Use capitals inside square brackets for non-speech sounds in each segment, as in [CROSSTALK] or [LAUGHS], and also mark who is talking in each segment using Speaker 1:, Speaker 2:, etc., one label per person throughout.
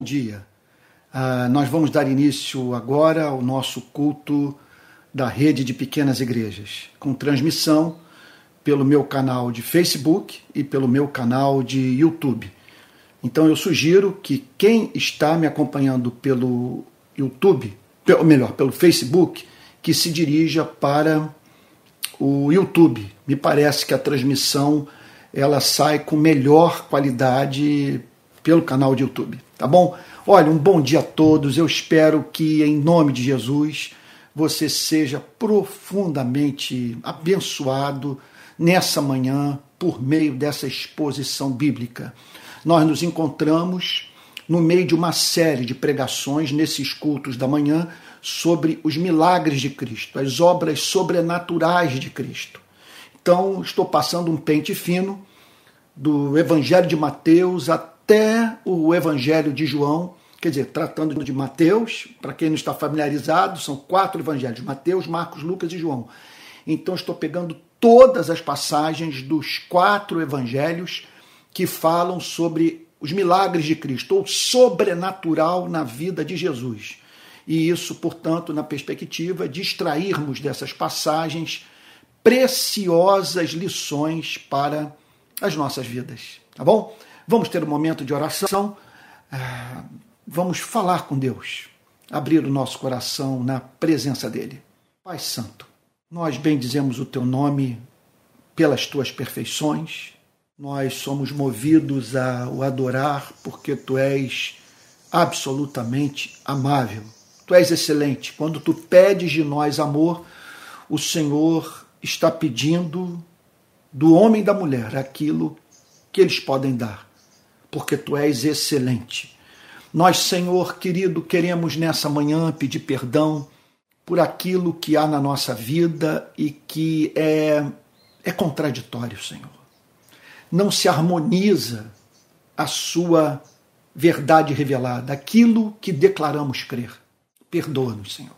Speaker 1: dia. Uh, nós vamos dar início agora ao nosso culto da rede de pequenas igrejas, com transmissão pelo meu canal de Facebook e pelo meu canal de YouTube. Então eu sugiro que quem está me acompanhando pelo YouTube, ou melhor, pelo Facebook, que se dirija para o YouTube. Me parece que a transmissão ela sai com melhor qualidade pelo canal de YouTube, tá bom? Olha, um bom dia a todos. Eu espero que em nome de Jesus você seja profundamente abençoado nessa manhã por meio dessa exposição bíblica. Nós nos encontramos no meio de uma série de pregações nesses cultos da manhã sobre os milagres de Cristo, as obras sobrenaturais de Cristo. Então, estou passando um pente fino do Evangelho de Mateus até o Evangelho de João, quer dizer, tratando de Mateus, para quem não está familiarizado, são quatro evangelhos: Mateus, Marcos, Lucas e João. Então, estou pegando todas as passagens dos quatro evangelhos que falam sobre os milagres de Cristo, ou sobrenatural na vida de Jesus. E isso, portanto, na perspectiva de extrairmos dessas passagens preciosas lições para as nossas vidas. Tá bom? Vamos ter um momento de oração. Ah, vamos falar com Deus, abrir o nosso coração na presença dEle. Pai Santo, nós bendizemos o Teu nome pelas Tuas perfeições. Nós somos movidos a o adorar porque Tu és absolutamente amável. Tu és excelente. Quando Tu pedes de nós amor, o Senhor está pedindo do homem e da mulher aquilo que eles podem dar, porque tu és excelente. Nós, Senhor querido, queremos nessa manhã pedir perdão por aquilo que há na nossa vida e que é, é contraditório, Senhor. Não se harmoniza a sua verdade revelada, aquilo que declaramos crer. Perdoa-nos, Senhor,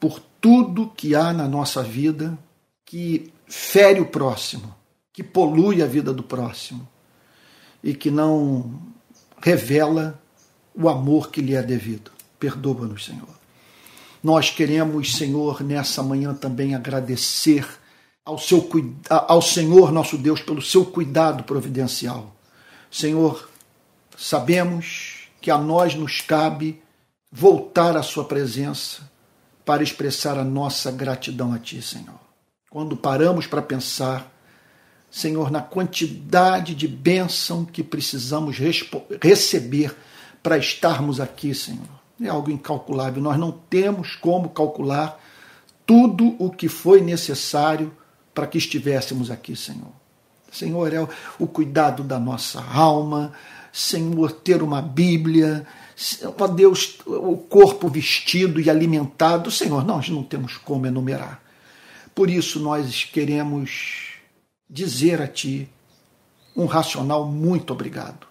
Speaker 1: por tudo que há na nossa vida que fere o próximo, que polui a vida do próximo e que não revela o amor que lhe é devido. Perdoa-nos, Senhor. Nós queremos, Senhor, nessa manhã também agradecer ao, seu, ao Senhor nosso Deus pelo seu cuidado providencial. Senhor, sabemos que a nós nos cabe voltar à Sua presença para expressar a nossa gratidão a Ti, Senhor quando paramos para pensar, Senhor, na quantidade de bênção que precisamos receber para estarmos aqui, Senhor. É algo incalculável. Nós não temos como calcular tudo o que foi necessário para que estivéssemos aqui, Senhor. Senhor, é o cuidado da nossa alma, Senhor, ter uma Bíblia, ó Deus, o corpo vestido e alimentado. Senhor, nós não temos como enumerar. Por isso nós queremos dizer a Ti um racional muito obrigado.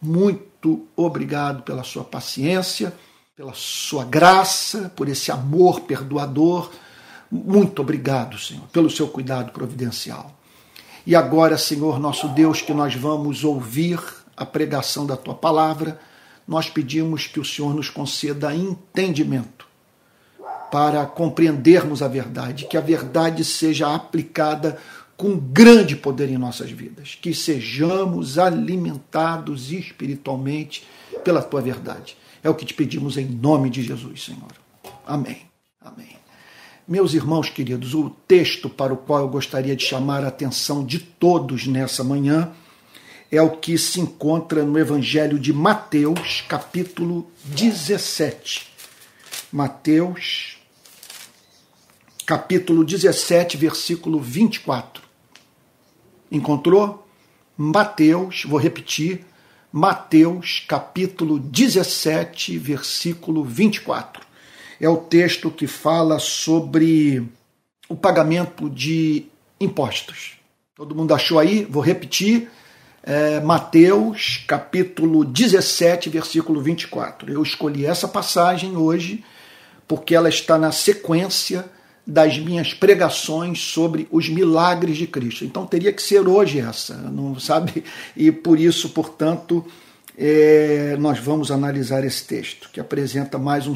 Speaker 1: Muito obrigado pela Sua paciência, pela Sua graça, por esse amor perdoador. Muito obrigado, Senhor, pelo seu cuidado providencial. E agora, Senhor, nosso Deus, que nós vamos ouvir a pregação da tua palavra, nós pedimos que o Senhor nos conceda entendimento para compreendermos a verdade, que a verdade seja aplicada com grande poder em nossas vidas, que sejamos alimentados espiritualmente pela tua verdade. É o que te pedimos em nome de Jesus, Senhor. Amém. Amém. Meus irmãos queridos, o texto para o qual eu gostaria de chamar a atenção de todos nessa manhã é o que se encontra no Evangelho de Mateus, capítulo 17. Mateus, capítulo 17, versículo 24. Encontrou? Mateus, vou repetir, Mateus, capítulo 17, versículo 24. É o texto que fala sobre o pagamento de impostos. Todo mundo achou aí? Vou repetir. É, Mateus, capítulo 17, versículo 24. Eu escolhi essa passagem hoje porque ela está na sequência das minhas pregações sobre os milagres de Cristo. Então teria que ser hoje essa, não sabe? E por isso, portanto, é, nós vamos analisar esse texto, que apresenta mais um,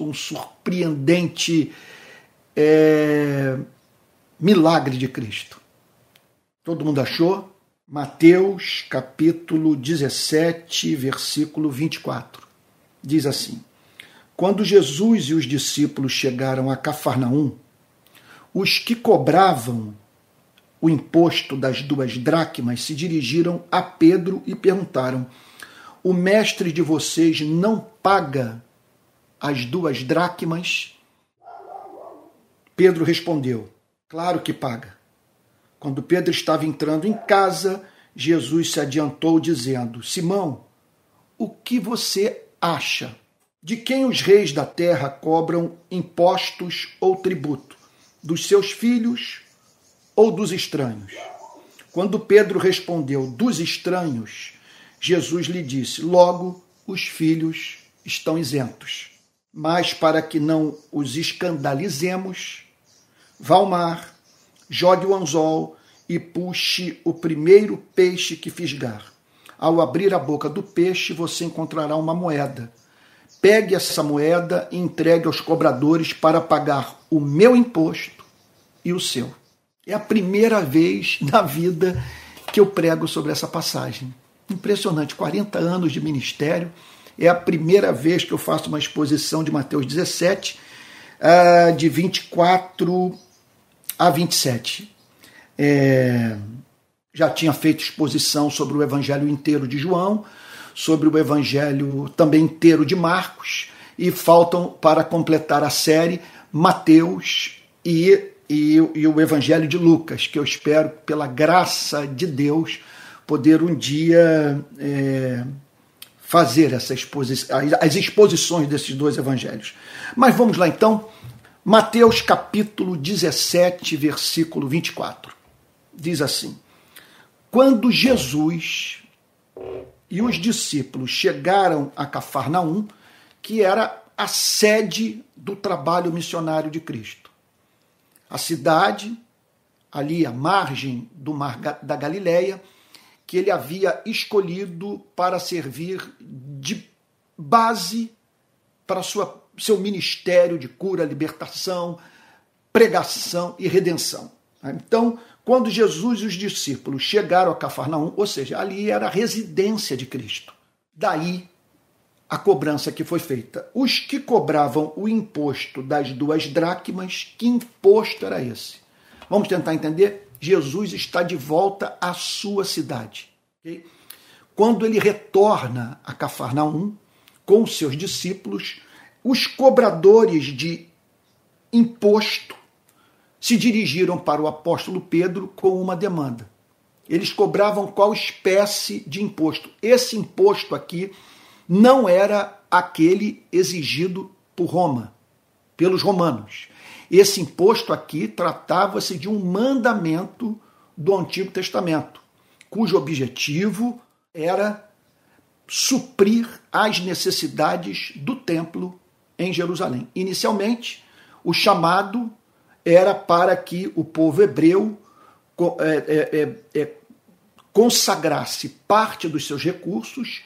Speaker 1: um surpreendente é, milagre de Cristo. Todo mundo achou? Mateus capítulo 17, versículo 24. Diz assim: Quando Jesus e os discípulos chegaram a Cafarnaum, os que cobravam o imposto das duas dracmas se dirigiram a Pedro e perguntaram: O mestre de vocês não paga as duas dracmas? Pedro respondeu: Claro que paga. Quando Pedro estava entrando em casa, Jesus se adiantou, dizendo: Simão, o que você acha? De quem os reis da terra cobram impostos ou tributo? Dos seus filhos ou dos estranhos? Quando Pedro respondeu: Dos estranhos, Jesus lhe disse: Logo, os filhos estão isentos. Mas para que não os escandalizemos, vá ao mar jogue o anzol e puxe o primeiro peixe que fisgar. Ao abrir a boca do peixe, você encontrará uma moeda. Pegue essa moeda e entregue aos cobradores para pagar o meu imposto e o seu. É a primeira vez na vida que eu prego sobre essa passagem. Impressionante, 40 anos de ministério. É a primeira vez que eu faço uma exposição de Mateus 17, ah, de 24 a 27. É, já tinha feito exposição sobre o evangelho inteiro de João, sobre o evangelho também inteiro de Marcos, e faltam para completar a série Mateus e, e, e o evangelho de Lucas, que eu espero, pela graça de Deus, poder um dia é, fazer essa exposição, as exposições desses dois evangelhos. Mas vamos lá então Mateus capítulo 17, versículo 24. Diz assim: Quando Jesus e os discípulos chegaram a Cafarnaum, que era a sede do trabalho missionário de Cristo. A cidade, ali à margem do mar da Galileia, que ele havia escolhido para servir de base para sua seu ministério de cura, libertação, pregação e redenção. Então, quando Jesus e os discípulos chegaram a Cafarnaum, ou seja, ali era a residência de Cristo. Daí a cobrança que foi feita. Os que cobravam o imposto das duas dracmas, que imposto era esse? Vamos tentar entender? Jesus está de volta à sua cidade. Okay? Quando ele retorna a Cafarnaum com os seus discípulos, os cobradores de imposto se dirigiram para o apóstolo Pedro com uma demanda. Eles cobravam qual espécie de imposto? Esse imposto aqui não era aquele exigido por Roma, pelos romanos. Esse imposto aqui tratava-se de um mandamento do Antigo Testamento, cujo objetivo era suprir as necessidades do templo em Jerusalém. Inicialmente, o chamado era para que o povo hebreu é, é, é, é, consagrasse parte dos seus recursos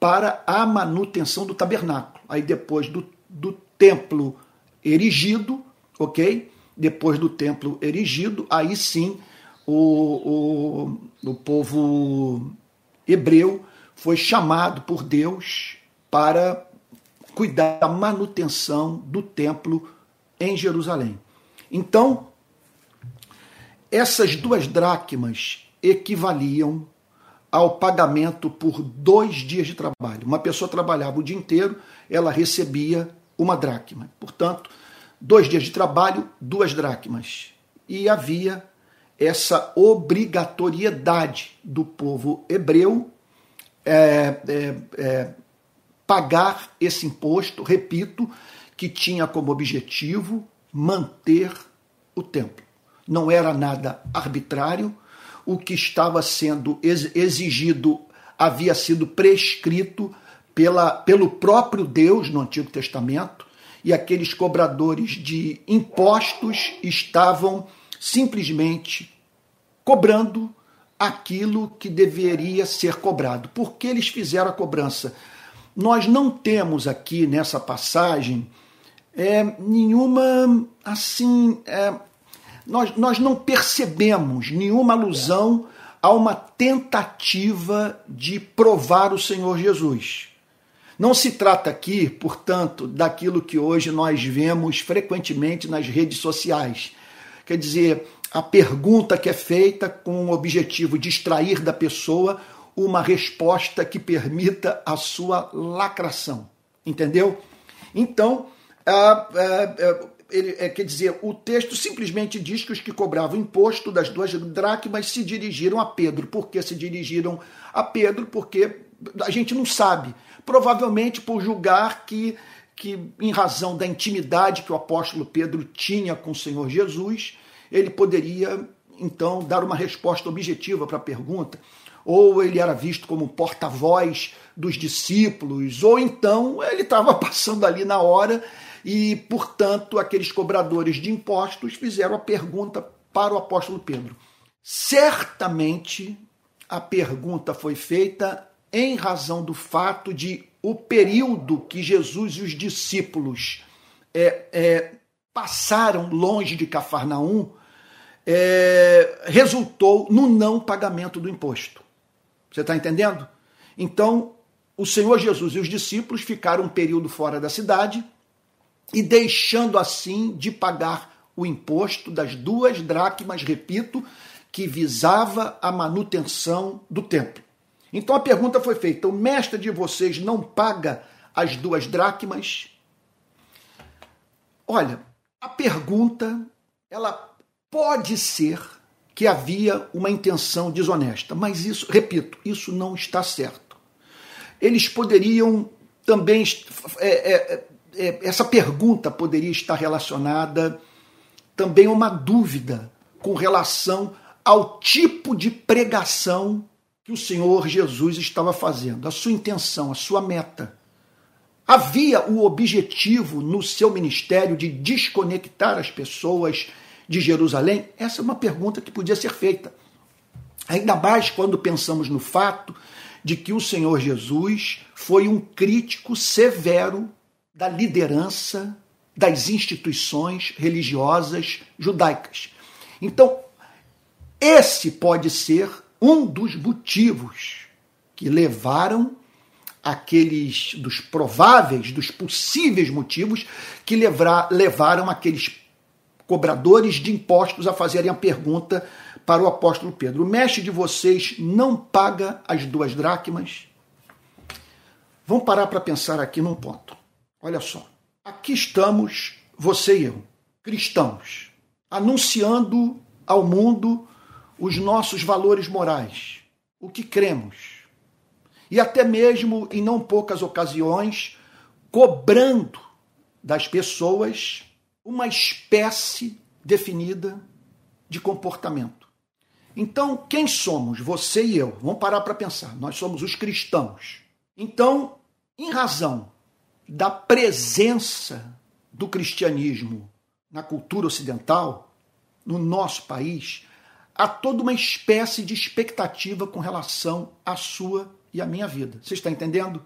Speaker 1: para a manutenção do tabernáculo. Aí depois do, do templo erigido, ok? Depois do templo erigido, aí sim o, o, o povo hebreu foi chamado por Deus para cuidar da manutenção do templo em Jerusalém. Então, essas duas dracmas equivaliam ao pagamento por dois dias de trabalho. Uma pessoa trabalhava o dia inteiro, ela recebia uma dracma. Portanto, dois dias de trabalho, duas dracmas. E havia essa obrigatoriedade do povo hebreu é, é, é, pagar esse imposto, repito, que tinha como objetivo manter o templo. Não era nada arbitrário, o que estava sendo exigido havia sido prescrito pela, pelo próprio Deus no Antigo Testamento, e aqueles cobradores de impostos estavam simplesmente cobrando aquilo que deveria ser cobrado. Por que eles fizeram a cobrança? Nós não temos aqui nessa passagem é, nenhuma assim. É, nós, nós não percebemos nenhuma alusão a uma tentativa de provar o Senhor Jesus. Não se trata aqui, portanto, daquilo que hoje nós vemos frequentemente nas redes sociais. Quer dizer, a pergunta que é feita com o objetivo de extrair da pessoa uma resposta que permita a sua lacração. Entendeu? Então, ele, é, quer dizer, o texto simplesmente diz que os que cobravam imposto das duas dracmas se dirigiram a Pedro. Por que se dirigiram a Pedro? Porque a gente não sabe. Provavelmente por julgar que, que, em razão da intimidade que o apóstolo Pedro tinha com o Senhor Jesus, ele poderia então dar uma resposta objetiva para a pergunta, ou ele era visto como porta-voz dos discípulos, ou então ele estava [LAUGHS] passando ali na hora e, portanto, aqueles cobradores de impostos fizeram a pergunta para o apóstolo Pedro. Certamente a pergunta foi feita em razão do fato de o período que Jesus e os discípulos é, é, passaram longe de Cafarnaum é, resultou no não pagamento do imposto. Você está entendendo? Então, o Senhor Jesus e os discípulos ficaram um período fora da cidade e deixando assim de pagar o imposto das duas dracmas, repito, que visava a manutenção do templo. Então a pergunta foi feita: o mestre de vocês não paga as duas dracmas? Olha, a pergunta ela pode ser que havia uma intenção desonesta, mas isso, repito, isso não está certo. Eles poderiam também é, é, essa pergunta poderia estar relacionada também a uma dúvida com relação ao tipo de pregação que o Senhor Jesus estava fazendo, a sua intenção, a sua meta. Havia o objetivo no seu ministério de desconectar as pessoas de Jerusalém? Essa é uma pergunta que podia ser feita. Ainda mais quando pensamos no fato de que o Senhor Jesus foi um crítico severo da liderança das instituições religiosas judaicas. Então, esse pode ser um dos motivos que levaram aqueles dos prováveis, dos possíveis motivos que levra, levaram aqueles cobradores de impostos a fazerem a pergunta para o apóstolo Pedro: O mestre de vocês não paga as duas dracmas? Vamos parar para pensar aqui num ponto. Olha só. Aqui estamos, você e eu, cristãos, anunciando ao mundo os nossos valores morais, o que cremos. E até mesmo, em não poucas ocasiões, cobrando das pessoas uma espécie definida de comportamento. Então, quem somos? Você e eu. Vamos parar para pensar. Nós somos os cristãos. Então, em razão da presença do cristianismo na cultura ocidental, no nosso país, há toda uma espécie de expectativa com relação à sua e à minha vida. Você está entendendo?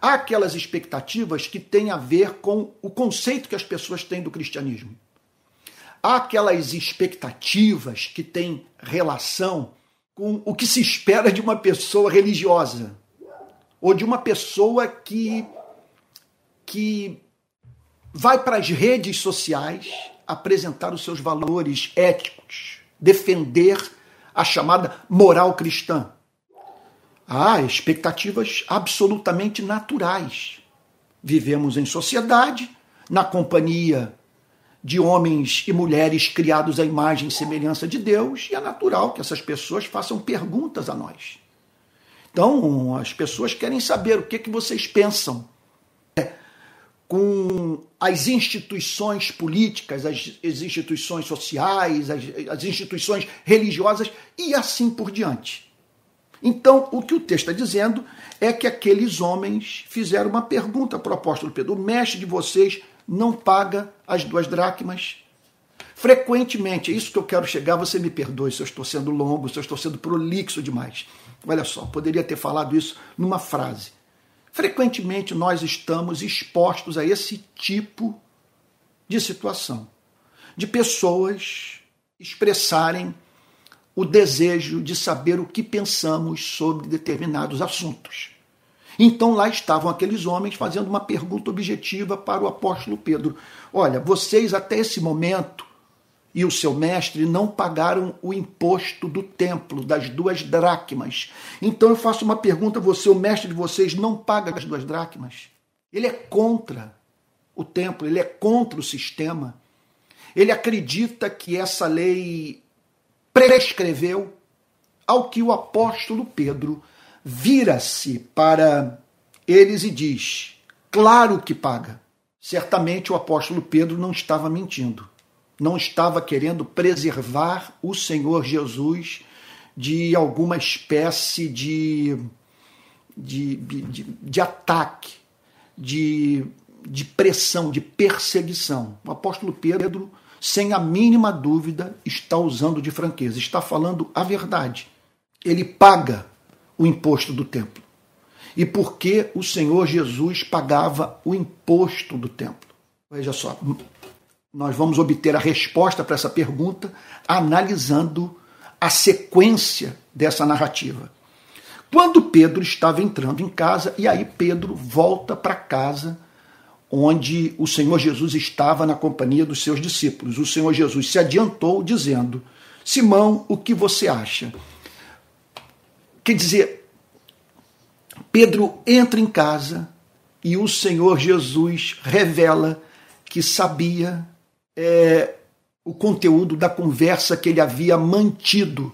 Speaker 1: Há aquelas expectativas que têm a ver com o conceito que as pessoas têm do cristianismo. Há aquelas expectativas que têm relação com o que se espera de uma pessoa religiosa ou de uma pessoa que que vai para as redes sociais apresentar os seus valores éticos, defender a chamada moral cristã. Há expectativas absolutamente naturais. Vivemos em sociedade, na companhia de homens e mulheres criados à imagem e semelhança de Deus, e é natural que essas pessoas façam perguntas a nós. Então, as pessoas querem saber o que, é que vocês pensam com as instituições políticas, as, as instituições sociais, as, as, instituições religiosas e assim por diante. Então, o que o texto está dizendo é que aqueles homens fizeram uma pergunta para o apóstolo Pedro: o mestre de vocês não paga as duas dracmas? Frequentemente, é isso que eu quero chegar, você me perdoe se eu estou sendo longo, se eu estou sendo prolixo demais. Olha só, poderia ter falado isso numa frase. Frequentemente nós estamos expostos a esse tipo de situação, de pessoas expressarem o desejo de saber o que pensamos sobre determinados assuntos. Então lá estavam aqueles homens fazendo uma pergunta objetiva para o apóstolo Pedro: Olha, vocês até esse momento e o seu mestre não pagaram o imposto do templo, das duas dracmas. Então eu faço uma pergunta a você: o mestre de vocês não paga as duas dracmas? Ele é contra o templo, ele é contra o sistema. Ele acredita que essa lei prescreveu, ao que o apóstolo Pedro vira-se para eles e diz: Claro que paga. Certamente o apóstolo Pedro não estava mentindo, não estava querendo preservar o Senhor Jesus de alguma espécie de, de, de, de ataque, de, de pressão, de perseguição. O apóstolo Pedro, sem a mínima dúvida, está usando de franqueza, está falando a verdade. Ele paga o imposto do templo. E por que o Senhor Jesus pagava o imposto do templo? Veja só, nós vamos obter a resposta para essa pergunta analisando a sequência dessa narrativa. Quando Pedro estava entrando em casa, e aí Pedro volta para casa onde o Senhor Jesus estava na companhia dos seus discípulos. O Senhor Jesus se adiantou dizendo: Simão, o que você acha? Quer dizer, Pedro entra em casa e o Senhor Jesus revela que sabia é, o conteúdo da conversa que ele havia mantido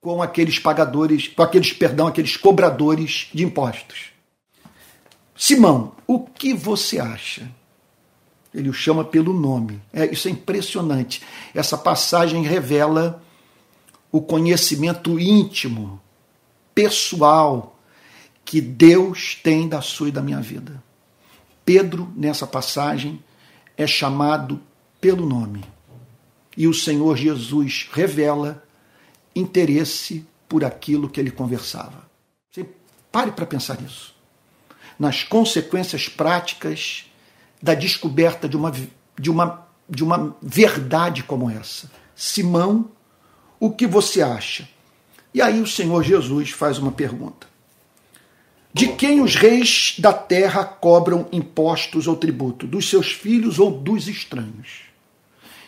Speaker 1: com aqueles pagadores, com aqueles, perdão, aqueles cobradores de impostos. Simão, o que você acha? Ele o chama pelo nome. É, isso é impressionante. Essa passagem revela o conhecimento íntimo pessoal que Deus tem da sua e da minha vida. Pedro, nessa passagem, é chamado pelo nome. E o Senhor Jesus revela interesse por aquilo que ele conversava. Você pare para pensar nisso. Nas consequências práticas da descoberta de uma, de uma, de uma verdade como essa. Simão, o que você acha? E aí o Senhor Jesus faz uma pergunta: De quem os reis da terra cobram impostos ou tributo? Dos seus filhos ou dos estranhos?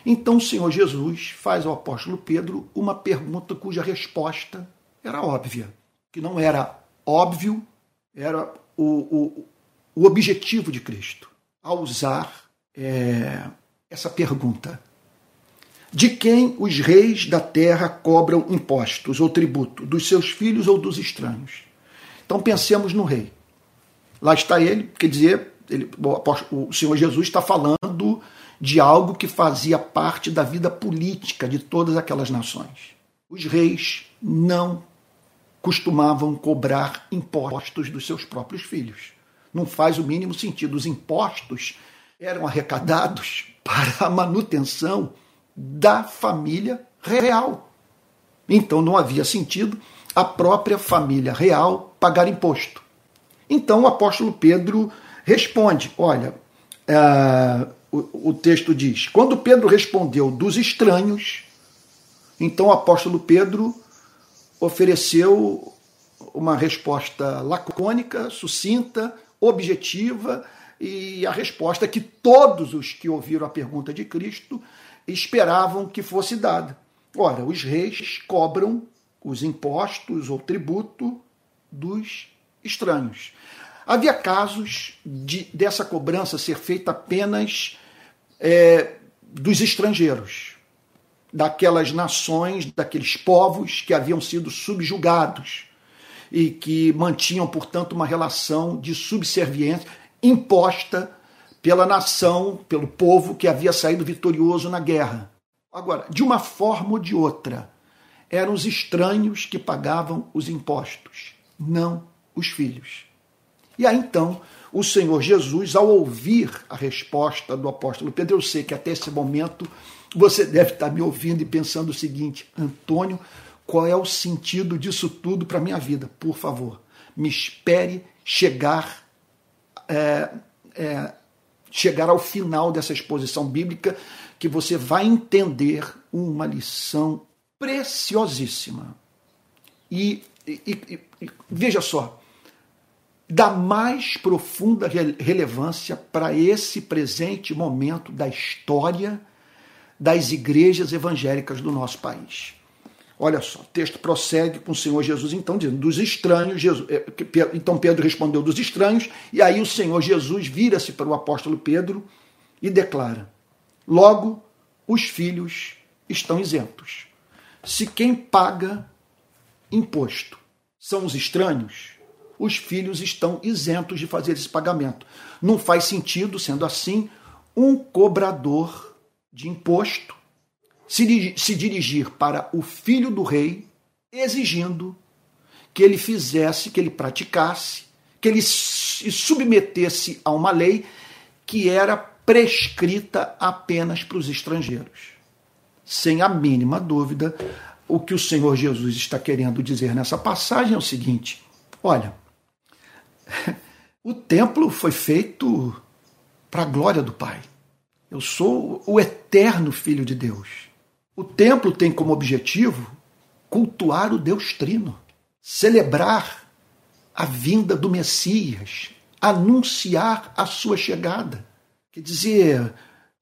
Speaker 1: Então o Senhor Jesus faz ao apóstolo Pedro uma pergunta cuja resposta era óbvia. Que não era óbvio, era o, o, o objetivo de Cristo ao usar é, essa pergunta de quem os reis da terra cobram impostos ou tributo, dos seus filhos ou dos estranhos. Então pensemos no rei. Lá está ele, quer dizer, ele, o Senhor Jesus está falando de algo que fazia parte da vida política de todas aquelas nações. Os reis não costumavam cobrar impostos dos seus próprios filhos. Não faz o mínimo sentido. Os impostos eram arrecadados [LAUGHS] para a manutenção da família real. Então não havia sentido a própria família real pagar imposto. Então o apóstolo Pedro responde: olha, uh, o, o texto diz: quando Pedro respondeu dos estranhos, então o apóstolo Pedro ofereceu uma resposta lacônica, sucinta, objetiva, e a resposta que todos os que ouviram a pergunta de Cristo esperavam que fosse dada. Ora, os reis cobram os impostos ou tributo dos estranhos. Havia casos de, dessa cobrança ser feita apenas é, dos estrangeiros, daquelas nações, daqueles povos que haviam sido subjugados e que mantinham, portanto, uma relação de subserviência imposta pela nação, pelo povo que havia saído vitorioso na guerra. Agora, de uma forma ou de outra, eram os estranhos que pagavam os impostos, não os filhos. E aí então, o Senhor Jesus, ao ouvir a resposta do apóstolo Pedro, eu sei que até esse momento Você deve estar me ouvindo e pensando o seguinte: Antônio, qual é o sentido disso tudo para a minha vida? Por favor, me espere chegar, é, é, chegar ao final dessa exposição bíblica, que você vai entender uma lição preciosíssima. E, e, e, e veja só, da mais profunda relevância para esse presente momento da história das igrejas evangélicas do nosso país. Olha só, o texto prossegue com o Senhor Jesus, então, dizendo, dos estranhos, Jesus, é, então Pedro respondeu dos estranhos, e aí o Senhor Jesus vira-se para o apóstolo Pedro e declara: Logo, os filhos estão isentos. Se quem paga imposto são os estranhos, os filhos estão isentos de fazer esse pagamento. Não faz sentido, sendo assim, um cobrador de imposto se, se dirigir para o filho do rei, exigindo que ele fizesse, que ele praticasse, que ele se submetesse a uma lei que era prescrita apenas para os estrangeiros. Sem a mínima dúvida, o que o Senhor Jesus está querendo dizer nessa passagem é o seguinte: olha, [LAUGHS] o templo foi feito para a glória do Pai. Eu sou o eterno Filho de Deus. O templo tem como objetivo cultuar o Deus Trino, celebrar a vinda do Messias, anunciar a sua chegada. Quer dizer,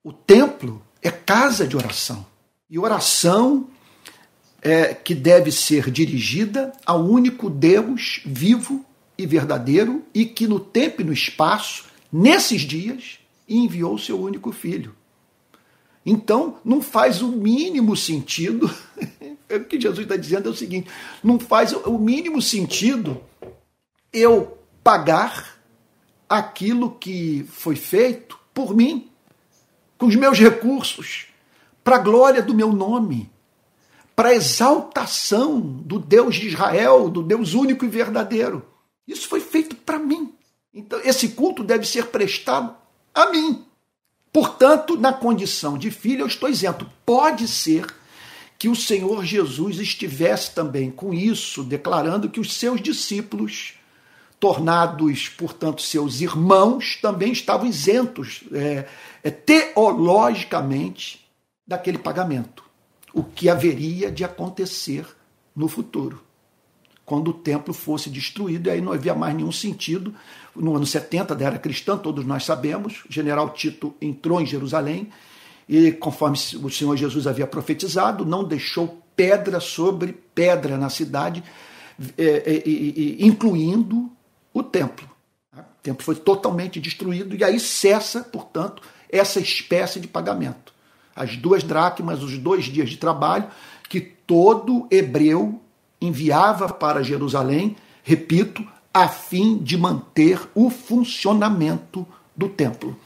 Speaker 1: o templo é casa de oração. E oração é que deve ser dirigida ao único Deus vivo e verdadeiro e que no tempo e no espaço, nesses dias, enviou seu único filho. Então, não faz o mínimo sentido. [LAUGHS] o que Jesus está dizendo é o seguinte: não faz o mínimo sentido eu pagar aquilo que foi feito por mim, com os meus recursos, para a glória do meu nome, para a exaltação do Deus de Israel, do Deus único e verdadeiro. Isso foi feito para mim. Então, esse culto deve ser prestado a mim. Portanto, na condição de filho, eu estou isento. Pode ser que o Senhor Jesus estivesse também com isso, declarando que os seus discípulos, tornados, portanto, seus irmãos, também estavam isentos é, é, teologicamente daquele pagamento, o que haveria de acontecer no futuro quando o templo fosse destruído, e aí não havia mais nenhum sentido. No ano 70 da era cristã, todos nós sabemos, o general Tito entrou em Jerusalém e, conforme o Senhor Jesus havia profetizado, não deixou pedra sobre pedra na cidade, é, é, incluindo o templo. O templo foi totalmente destruído e aí cessa, portanto, essa espécie de pagamento. As duas dracmas, os dois dias de trabalho que todo hebreu enviava para Jerusalém, repito, a fim de manter o funcionamento do templo.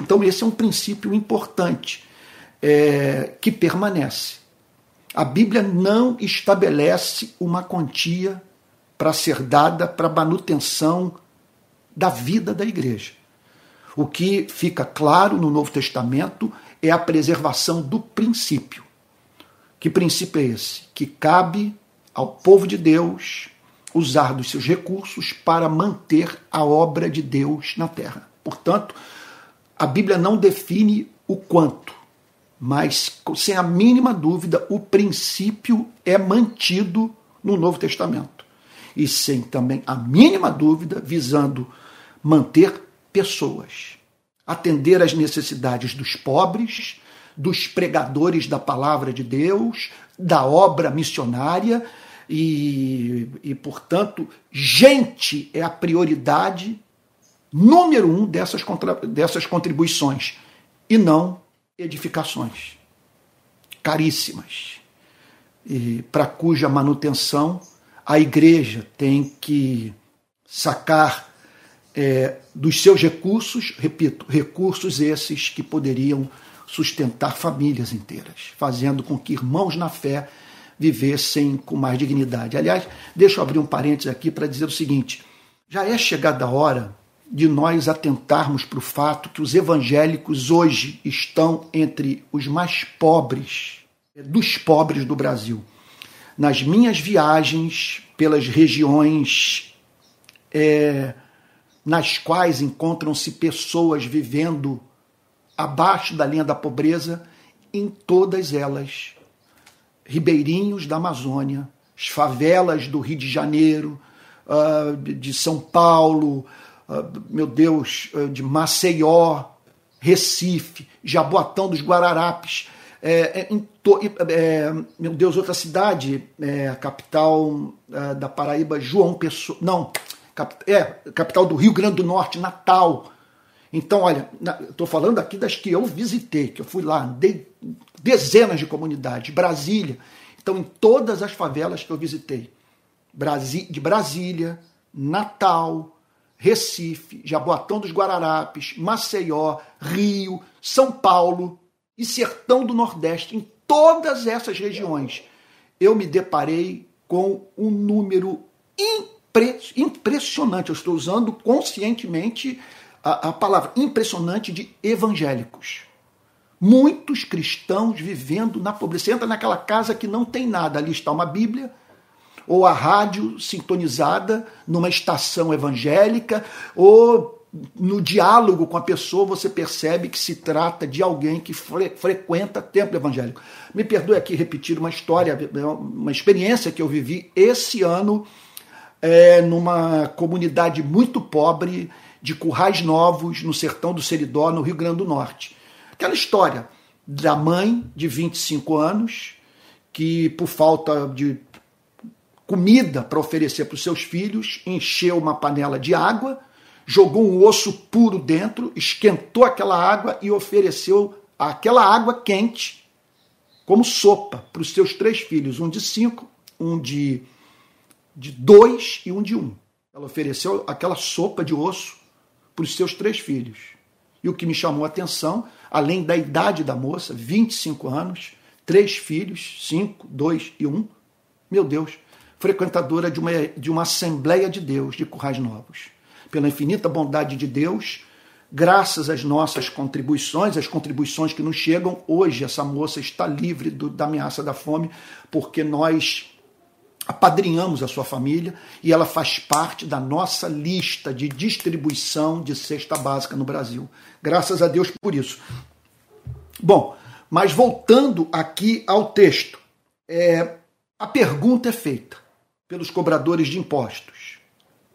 Speaker 1: Então, esse é um princípio importante é, que permanece. A Bíblia não estabelece uma quantia para ser dada para manutenção da vida da igreja. O que fica claro no Novo Testamento é a preservação do princípio. Que princípio é esse? Que cabe ao povo de Deus usar dos seus recursos para manter a obra de Deus na terra. Portanto, a Bíblia não define o quanto, mas sem a mínima dúvida, o princípio é mantido no Novo Testamento. E sem também a mínima dúvida, visando manter pessoas, atender às necessidades dos pobres, dos pregadores da palavra de Deus, da obra missionária e, e, portanto, gente é a prioridade número um dessas, contra, dessas contribuições e não edificações caríssimas, para cuja manutenção a igreja tem que sacar é, dos seus recursos, repito, recursos esses que poderiam sustentar famílias inteiras, fazendo com que irmãos na fé vivessem com mais dignidade. Aliás, deixa eu abrir um parênteses aqui para dizer o seguinte: já é chegada a hora de nós atentarmos para o fato que os evangélicos hoje estão entre os mais pobres dos pobres do Brasil. Nas minhas viagens pelas regiões é, nas quais encontram-se pessoas vivendo abaixo da linha da pobreza, em todas elas, ribeirinhos da Amazônia, as favelas do Rio de Janeiro, uh, de São Paulo, uh, meu Deus, uh, de Maceió, Recife, Jaboatão dos Guararapes, é, é, é, meu Deus, outra cidade, é, a capital da Paraíba, João Pessoa, não, cap, é, capital do Rio Grande do Norte, Natal. Então, olha, estou falando aqui das que eu visitei, que eu fui lá, dei dezenas de comunidades, Brasília. Então, em todas as favelas que eu visitei, de Brasília, Natal, Recife, Jaboatão dos Guararapes, Maceió, Rio, São Paulo e Sertão do Nordeste, em todas essas regiões, eu me deparei com um número impressionante. Eu estou usando conscientemente a, a palavra impressionante de evangélicos. Muitos cristãos vivendo na pobreza. Você entra naquela casa que não tem nada, ali está uma Bíblia, ou a rádio sintonizada numa estação evangélica, ou no diálogo com a pessoa você percebe que se trata de alguém que fre frequenta templo evangélico. Me perdoe aqui repetir uma história, uma experiência que eu vivi esse ano é, numa comunidade muito pobre de Currais Novos, no sertão do Seridó, no Rio Grande do Norte. Aquela história da mãe de 25 anos que, por falta de comida para oferecer para os seus filhos, encheu uma panela de água, jogou um osso puro dentro, esquentou aquela água e ofereceu aquela água quente como sopa para os seus três filhos, um de cinco, um de, de dois e um de um. Ela ofereceu aquela sopa de osso para os seus três filhos. E o que me chamou a atenção, além da idade da moça, 25 anos, três filhos, cinco, dois e um, meu Deus, frequentadora de uma, de uma Assembleia de Deus de Currais Novos. Pela infinita bondade de Deus, graças às nossas contribuições, as contribuições que nos chegam, hoje essa moça está livre do, da ameaça da fome, porque nós apadrinhamos a sua família e ela faz parte da nossa lista de distribuição de cesta básica no Brasil. Graças a Deus por isso. Bom, mas voltando aqui ao texto, é, a pergunta é feita pelos cobradores de impostos.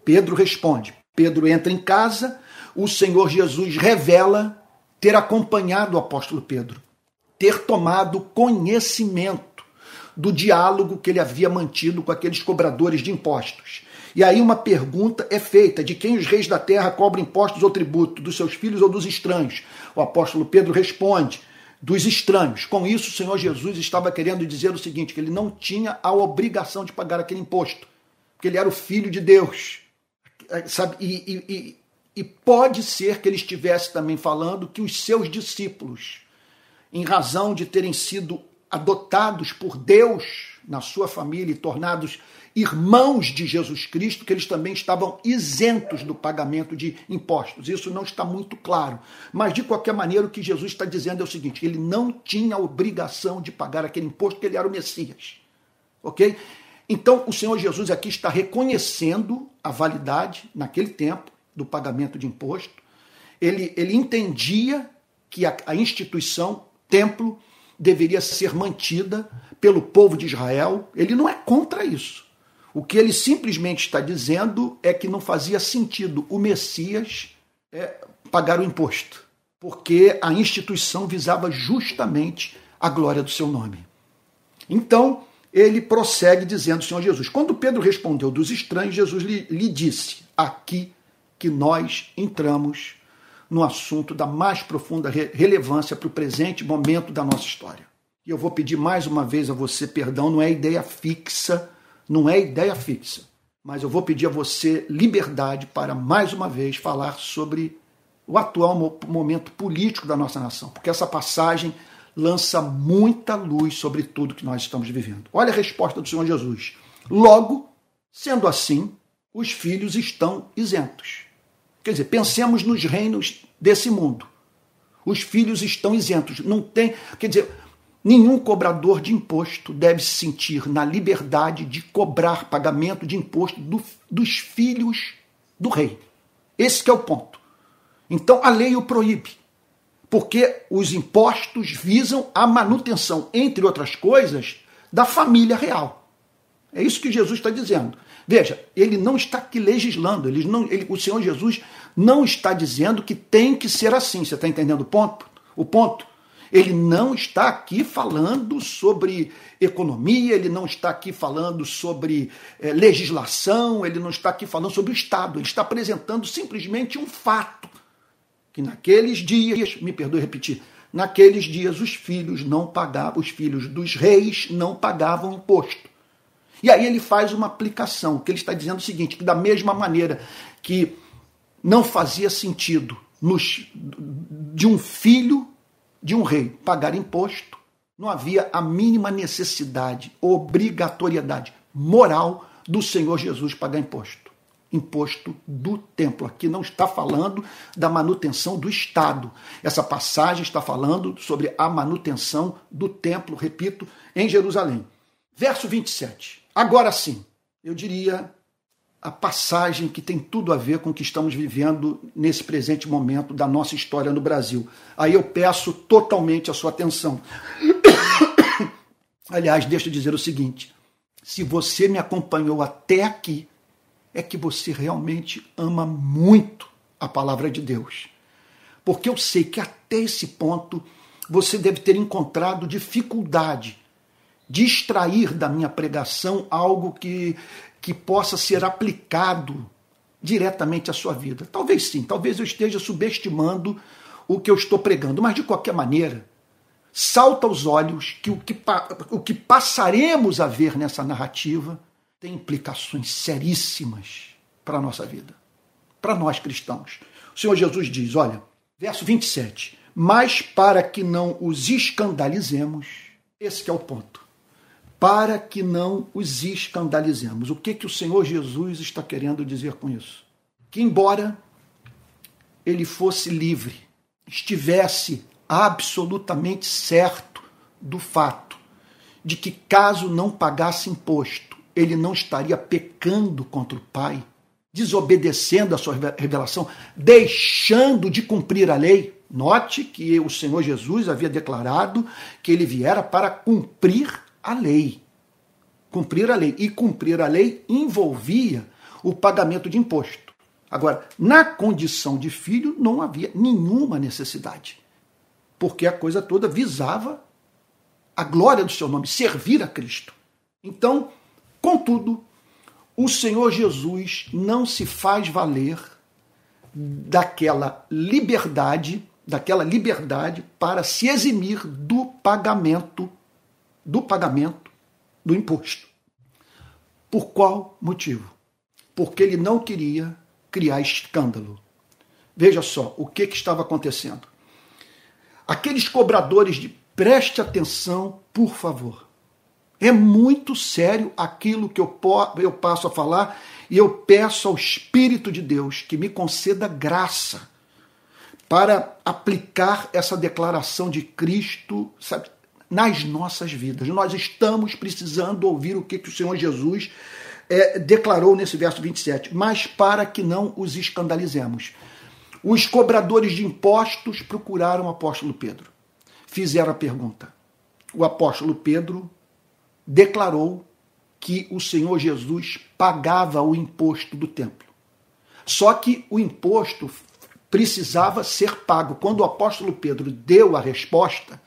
Speaker 1: Pedro responde. Pedro entra em casa, o Senhor Jesus revela ter acompanhado o apóstolo Pedro, ter tomado conhecimento do diálogo que ele havia mantido com aqueles cobradores de impostos. E aí uma pergunta é feita: de quem os reis da terra cobram impostos ou tributo? Dos seus filhos ou dos estranhos? O apóstolo Pedro responde: dos estranhos. Com isso, o Senhor Jesus estava querendo dizer o seguinte: que ele não tinha a obrigação de pagar aquele imposto, porque ele era o filho de Deus. Sabe? E, e, e, e pode ser que ele estivesse também falando que os seus discípulos, em razão de terem sido adotados por Deus na sua família e tornados irmãos de Jesus Cristo, que eles também estavam isentos do pagamento de impostos. Isso não está muito claro. Mas, de qualquer maneira, o que Jesus está dizendo é o seguinte: ele não tinha obrigação de pagar aquele imposto, porque ele era o Messias. Ok? Então, o Senhor Jesus aqui está reconhecendo a validade, naquele tempo, do pagamento de imposto. Ele, ele entendia que a, a instituição, templo, deveria ser mantida pelo povo de Israel. Ele não é contra isso. O que ele simplesmente está dizendo é que não fazia sentido o Messias é, pagar o imposto, porque a instituição visava justamente a glória do seu nome. Então, ele prossegue dizendo, Senhor Jesus, quando Pedro respondeu dos estranhos, Jesus lhe, lhe disse: aqui que nós entramos no assunto da mais profunda relevância para o presente momento da nossa história. E eu vou pedir mais uma vez a você perdão, não é ideia fixa, não é ideia fixa, mas eu vou pedir a você liberdade para mais uma vez falar sobre o atual momento político da nossa nação, porque essa passagem lança muita luz sobre tudo que nós estamos vivendo. Olha a resposta do Senhor Jesus. Logo, sendo assim, os filhos estão isentos. Quer dizer, pensemos nos reinos desse mundo. Os filhos estão isentos. Não tem. Quer dizer, nenhum cobrador de imposto deve se sentir na liberdade de cobrar pagamento de imposto do, dos filhos do rei. Esse é o ponto. Então a lei o proíbe. Porque os impostos visam a manutenção, entre outras coisas, da família real. É isso que Jesus está dizendo. Veja, ele não está aqui legislando, ele não, ele, o Senhor Jesus não está dizendo que tem que ser assim. Você está entendendo o ponto? O ponto? Ele não está aqui falando sobre economia, ele não está aqui falando sobre é, legislação, ele não está aqui falando sobre o Estado. Ele está apresentando simplesmente um fato. Que naqueles dias, me perdoe repetir, naqueles dias os filhos não pagavam, os filhos dos reis não pagavam imposto. E aí ele faz uma aplicação, que ele está dizendo o seguinte, que da mesma maneira que não fazia sentido nos, de um filho de um rei pagar imposto, não havia a mínima necessidade, obrigatoriedade moral do Senhor Jesus pagar imposto. Imposto do templo. Aqui não está falando da manutenção do Estado. Essa passagem está falando sobre a manutenção do templo, repito, em Jerusalém. Verso 27. Agora sim, eu diria a passagem que tem tudo a ver com o que estamos vivendo nesse presente momento da nossa história no Brasil. Aí eu peço totalmente a sua atenção. [COUGHS] Aliás, deixa eu dizer o seguinte: se você me acompanhou até aqui, é que você realmente ama muito a palavra de Deus. Porque eu sei que até esse ponto você deve ter encontrado dificuldade de extrair da minha pregação algo que, que possa ser aplicado diretamente à sua vida. Talvez sim, talvez eu esteja subestimando o que eu estou pregando, mas de qualquer maneira, salta aos olhos que o que, o que passaremos a ver nessa narrativa tem implicações seríssimas para a nossa vida, para nós cristãos. O Senhor Jesus diz: olha, verso 27, mas para que não os escandalizemos, esse é o ponto para que não os escandalizemos. O que, que o Senhor Jesus está querendo dizer com isso? Que, embora ele fosse livre, estivesse absolutamente certo do fato de que, caso não pagasse imposto, ele não estaria pecando contra o Pai, desobedecendo a sua revelação, deixando de cumprir a lei. Note que o Senhor Jesus havia declarado que ele viera para cumprir a lei. Cumprir a lei. E cumprir a lei envolvia o pagamento de imposto. Agora, na condição de filho, não havia nenhuma necessidade, porque a coisa toda visava a glória do seu nome, servir a Cristo. Então, contudo, o Senhor Jesus não se faz valer daquela liberdade, daquela liberdade para se eximir do pagamento do pagamento do imposto. Por qual motivo? Porque ele não queria criar escândalo. Veja só o que, que estava acontecendo. Aqueles cobradores de preste atenção, por favor. É muito sério aquilo que eu, eu passo a falar e eu peço ao Espírito de Deus que me conceda graça para aplicar essa declaração de Cristo, sabe, nas nossas vidas. Nós estamos precisando ouvir o que, que o Senhor Jesus é, declarou nesse verso 27, mas para que não os escandalizemos. Os cobradores de impostos procuraram o apóstolo Pedro. Fizeram a pergunta. O apóstolo Pedro declarou que o Senhor Jesus pagava o imposto do templo. Só que o imposto precisava ser pago. Quando o apóstolo Pedro deu a resposta,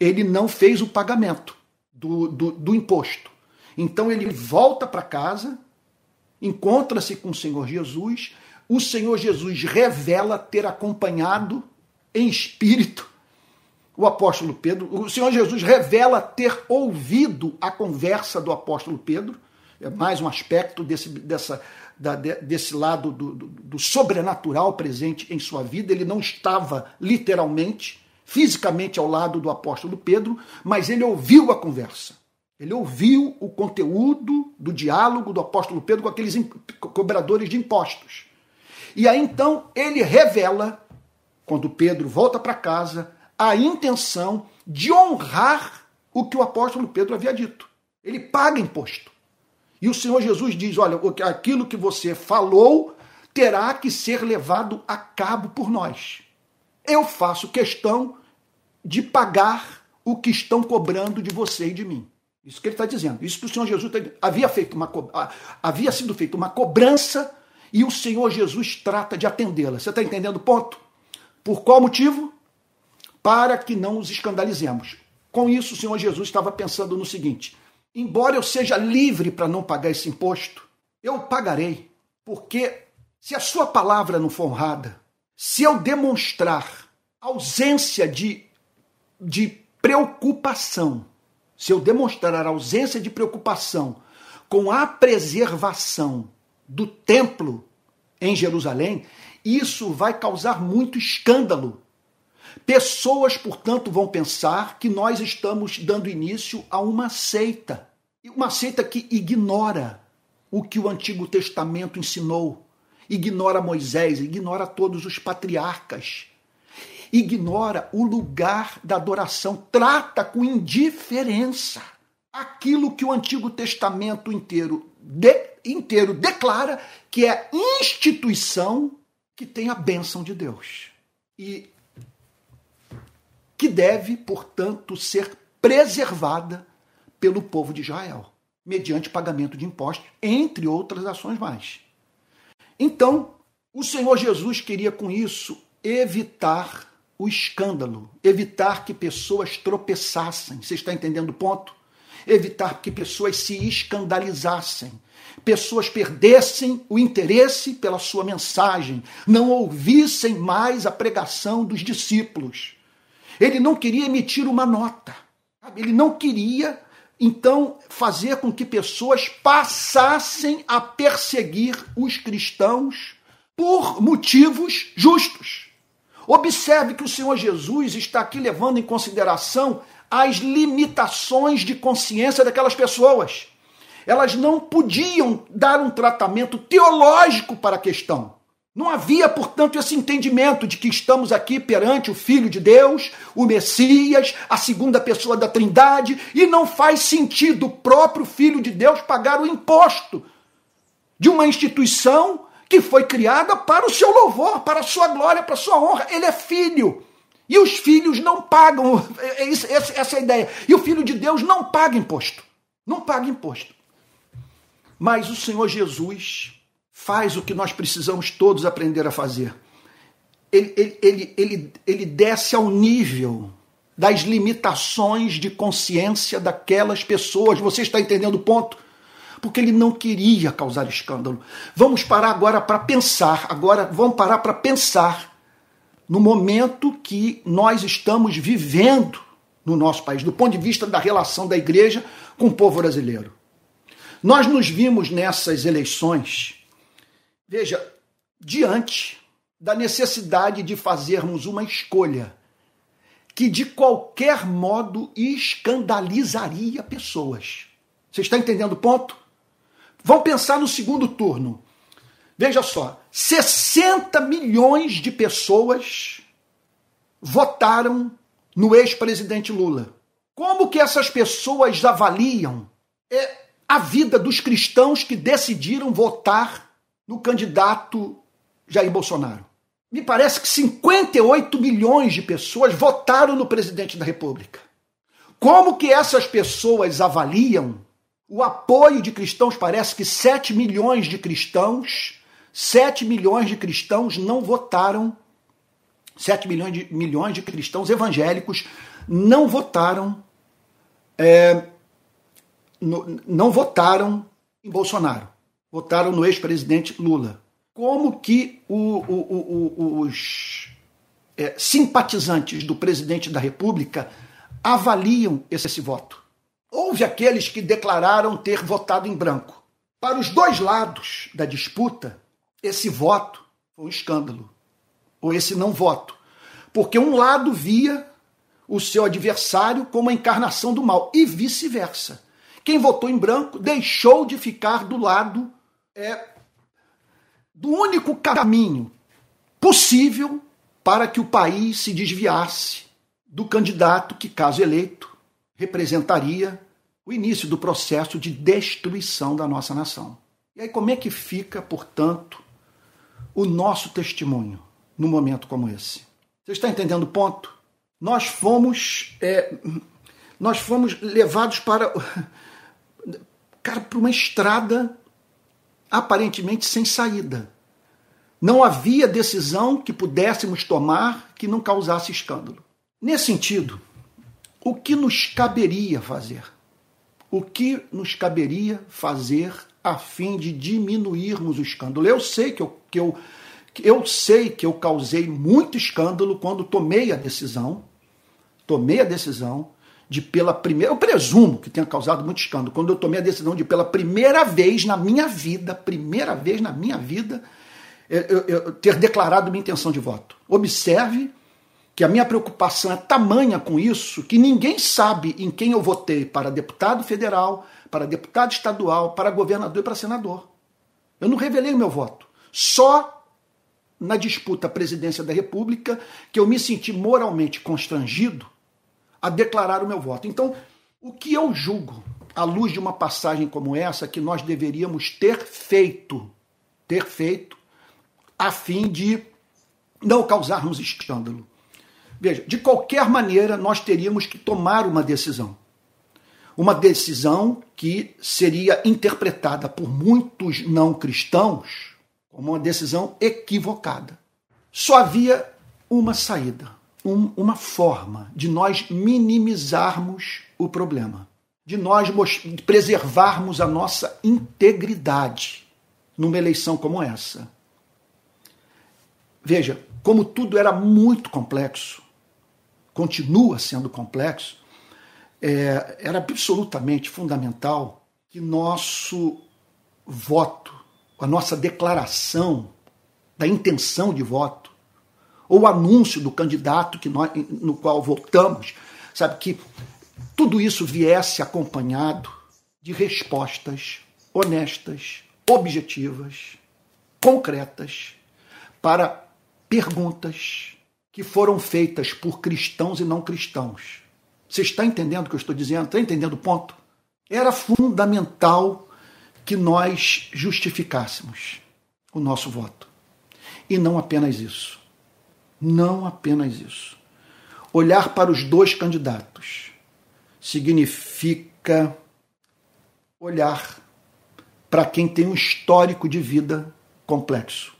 Speaker 1: ele não fez o pagamento do, do, do imposto. Então ele volta para casa, encontra-se com o Senhor Jesus, o Senhor Jesus revela ter acompanhado em espírito o apóstolo Pedro, o Senhor Jesus revela ter ouvido a conversa do apóstolo Pedro, é mais um aspecto desse, dessa, da, desse lado do, do, do sobrenatural presente em sua vida, ele não estava literalmente fisicamente ao lado do apóstolo Pedro, mas ele ouviu a conversa. Ele ouviu o conteúdo do diálogo do apóstolo Pedro com aqueles cobradores de impostos. E aí então ele revela, quando Pedro volta para casa, a intenção de honrar o que o apóstolo Pedro havia dito. Ele paga imposto. E o Senhor Jesus diz: olha, aquilo que você falou terá que ser levado a cabo por nós. Eu faço questão de pagar o que estão cobrando de você e de mim. Isso que ele está dizendo. Isso que o Senhor Jesus tá, havia feito uma havia sido feita uma cobrança e o Senhor Jesus trata de atendê-la. Você está entendendo o ponto? Por qual motivo? Para que não os escandalizemos. Com isso, o Senhor Jesus estava pensando no seguinte: embora eu seja livre para não pagar esse imposto, eu pagarei, porque se a sua palavra não for honrada, se eu demonstrar ausência de, de preocupação, se eu demonstrar ausência de preocupação com a preservação do templo em Jerusalém, isso vai causar muito escândalo. Pessoas, portanto, vão pensar que nós estamos dando início a uma seita. Uma seita que ignora o que o Antigo Testamento ensinou, ignora Moisés, ignora todos os patriarcas, ignora o lugar da adoração, trata com indiferença aquilo que o Antigo Testamento inteiro, de, inteiro declara que é instituição que tem a bênção de Deus. E que deve, portanto, ser preservada pelo povo de Israel, mediante pagamento de impostos, entre outras ações mais. Então, o Senhor Jesus queria com isso evitar o escândalo, evitar que pessoas tropeçassem. Você está entendendo o ponto? Evitar que pessoas se escandalizassem, pessoas perdessem o interesse pela sua mensagem, não ouvissem mais a pregação dos discípulos. Ele não queria emitir uma nota. Ele não queria, então, fazer com que pessoas passassem a perseguir os cristãos por motivos justos. Observe que o Senhor Jesus está aqui levando em consideração as limitações de consciência daquelas pessoas. Elas não podiam dar um tratamento teológico para a questão. Não havia, portanto, esse entendimento de que estamos aqui perante o Filho de Deus, o Messias, a segunda pessoa da Trindade, e não faz sentido o próprio Filho de Deus pagar o imposto de uma instituição que foi criada para o seu louvor, para a sua glória, para a sua honra. Ele é filho. E os filhos não pagam, é, é essa é a ideia. E o filho de Deus não paga imposto. Não paga imposto. Mas o Senhor Jesus faz o que nós precisamos todos aprender a fazer. Ele, ele, ele, ele, ele desce ao nível das limitações de consciência daquelas pessoas. Você está entendendo o ponto? porque ele não queria causar escândalo. Vamos parar agora para pensar, agora vamos parar para pensar no momento que nós estamos vivendo no nosso país, do ponto de vista da relação da igreja com o povo brasileiro. Nós nos vimos nessas eleições, veja, diante da necessidade de fazermos uma escolha que de qualquer modo escandalizaria pessoas. Você está entendendo o ponto? Vamos pensar no segundo turno. Veja só, 60 milhões de pessoas votaram no ex-presidente Lula. Como que essas pessoas avaliam é, a vida dos cristãos que decidiram votar no candidato Jair Bolsonaro? Me parece que 58 milhões de pessoas votaram no presidente da República. Como que essas pessoas avaliam o apoio de cristãos parece que 7 milhões de cristãos, 7 milhões de cristãos não votaram, 7 milhões de, milhões de cristãos evangélicos não votaram, é, no, não votaram em Bolsonaro, votaram no ex-presidente Lula. Como que o, o, o, os é, simpatizantes do presidente da República avaliam esse, esse voto? Houve aqueles que declararam ter votado em branco. Para os dois lados da disputa, esse voto foi um escândalo, ou esse não voto. Porque um lado via o seu adversário como a encarnação do mal, e vice-versa. Quem votou em branco deixou de ficar do lado é, do único caminho possível para que o país se desviasse do candidato que, caso eleito, representaria o início do processo de destruição da nossa nação. E aí, como é que fica, portanto, o nosso testemunho num momento como esse? Você está entendendo o ponto? Nós fomos, é, nós fomos levados para, [LAUGHS] cara, para uma estrada aparentemente sem saída. Não havia decisão que pudéssemos tomar que não causasse escândalo. Nesse sentido, o que nos caberia fazer? O que nos caberia fazer a fim de diminuirmos o escândalo? Eu sei que eu, que eu, eu sei que eu causei muito escândalo quando tomei a decisão, tomei a decisão de pela primeira, eu presumo que tenha causado muito escândalo, quando eu tomei a decisão de pela primeira vez na minha vida, primeira vez na minha vida, eu, eu, ter declarado minha intenção de voto. Observe que a minha preocupação é tamanha com isso que ninguém sabe em quem eu votei para deputado federal, para deputado estadual, para governador e para senador. Eu não revelei o meu voto. Só na disputa à presidência da República que eu me senti moralmente constrangido a declarar o meu voto. Então, o que eu julgo, à luz de uma passagem como essa, que nós deveríamos ter feito, ter feito a fim de não causarmos escândalo. Veja, de qualquer maneira, nós teríamos que tomar uma decisão. Uma decisão que seria interpretada por muitos não cristãos como uma decisão equivocada. Só havia uma saída, um, uma forma de nós minimizarmos o problema, de nós preservarmos a nossa integridade numa eleição como essa. Veja, como tudo era muito complexo, continua sendo complexo, é, era absolutamente fundamental que nosso voto, a nossa declaração da intenção de voto, ou o anúncio do candidato que nós, no qual votamos, sabe, que tudo isso viesse acompanhado de respostas honestas, objetivas, concretas, para perguntas que foram feitas por cristãos e não cristãos. Você está entendendo o que eu estou dizendo? Está entendendo o ponto? Era fundamental que nós justificássemos o nosso voto. E não apenas isso. Não apenas isso. Olhar para os dois candidatos significa olhar para quem tem um histórico de vida complexo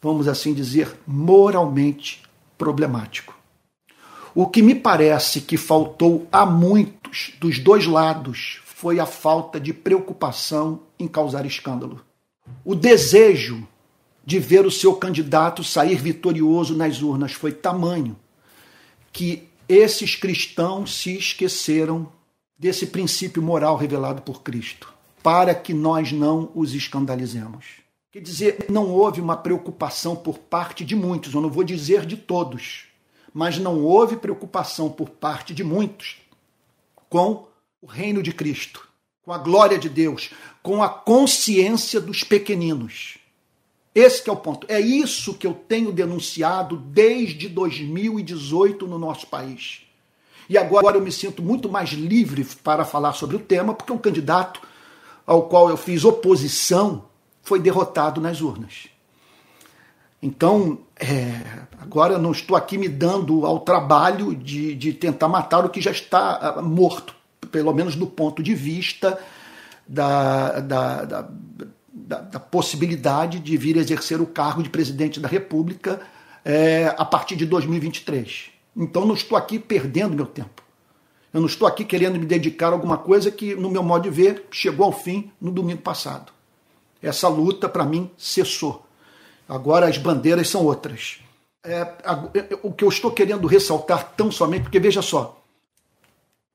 Speaker 1: vamos assim dizer, moralmente problemático. O que me parece que faltou a muitos dos dois lados foi a falta de preocupação em causar escândalo. O desejo de ver o seu candidato sair vitorioso nas urnas foi tamanho que esses cristãos se esqueceram desse princípio moral revelado por Cristo, para que nós não os escandalizemos. Quer dizer, não houve uma preocupação por parte de muitos, eu não vou dizer de todos, mas não houve preocupação por parte de muitos com o reino de Cristo, com a glória de Deus, com a consciência dos pequeninos. Esse é o ponto. É isso que eu tenho denunciado desde 2018 no nosso país. E agora eu me sinto muito mais livre para falar sobre o tema, porque um candidato ao qual eu fiz oposição foi derrotado nas urnas. Então, é, agora eu não estou aqui me dando ao trabalho de, de tentar matar o que já está ah, morto, pelo menos do ponto de vista da, da, da, da, da possibilidade de vir exercer o cargo de presidente da República é, a partir de 2023. Então, não estou aqui perdendo meu tempo. Eu não estou aqui querendo me dedicar a alguma coisa que, no meu modo de ver, chegou ao fim no domingo passado. Essa luta, para mim, cessou. Agora as bandeiras são outras. É, é, o que eu estou querendo ressaltar tão somente, porque veja só,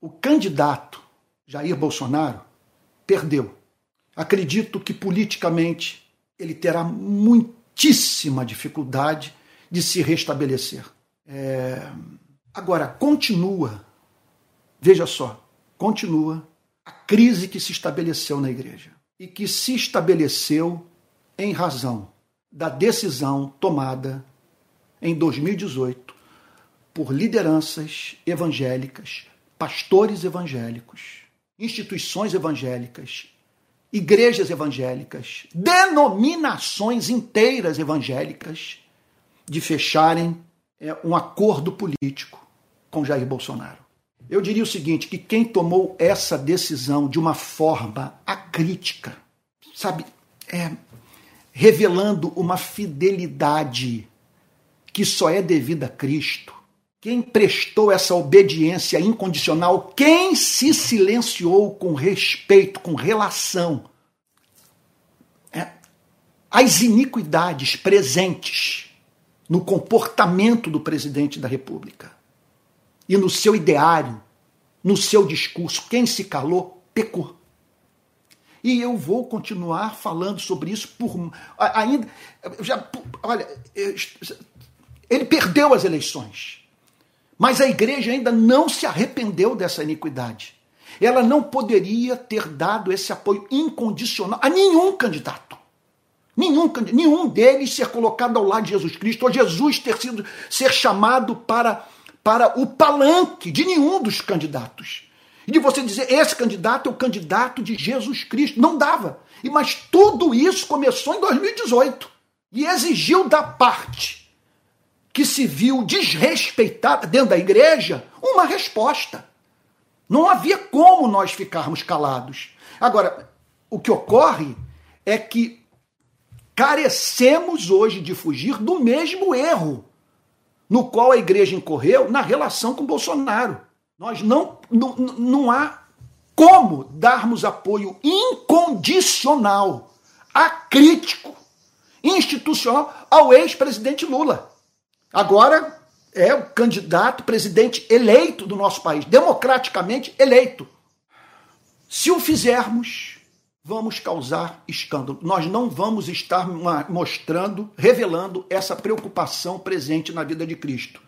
Speaker 1: o candidato Jair Bolsonaro perdeu. Acredito que politicamente ele terá muitíssima dificuldade de se restabelecer. É... Agora, continua, veja só, continua a crise que se estabeleceu na igreja e que se estabeleceu em razão da decisão tomada em 2018 por lideranças evangélicas, pastores evangélicos, instituições evangélicas, igrejas evangélicas, denominações inteiras evangélicas de fecharem é, um acordo político com Jair Bolsonaro. Eu diria o seguinte: que quem tomou essa decisão de uma forma acrítica, sabe, é, revelando uma fidelidade que só é devida a Cristo, quem prestou essa obediência incondicional, quem se silenciou com respeito, com relação é, às iniquidades presentes no comportamento do presidente da República e no seu ideário, no seu discurso. Quem se calou, pecou. E eu vou continuar falando sobre isso por ainda já olha, ele perdeu as eleições. Mas a igreja ainda não se arrependeu dessa iniquidade. Ela não poderia ter dado esse apoio incondicional a nenhum candidato. Nenhum, nenhum deles ser colocado ao lado de Jesus Cristo, ou Jesus ter sido ser chamado para, para o palanque de nenhum dos candidatos. E de você dizer, esse candidato é o candidato de Jesus Cristo. Não dava. E Mas tudo isso começou em 2018 e exigiu da parte que se viu desrespeitada dentro da igreja uma resposta. Não havia como nós ficarmos calados. Agora, o que ocorre é que carecemos hoje de fugir do mesmo erro no qual a igreja incorreu na relação com Bolsonaro. Nós não, não, não há como darmos apoio incondicional, acrítico, institucional ao ex-presidente Lula. Agora é o candidato presidente eleito do nosso país, democraticamente eleito. Se o fizermos, vamos causar escândalo. Nós não vamos estar mostrando, revelando essa preocupação presente na vida de Cristo,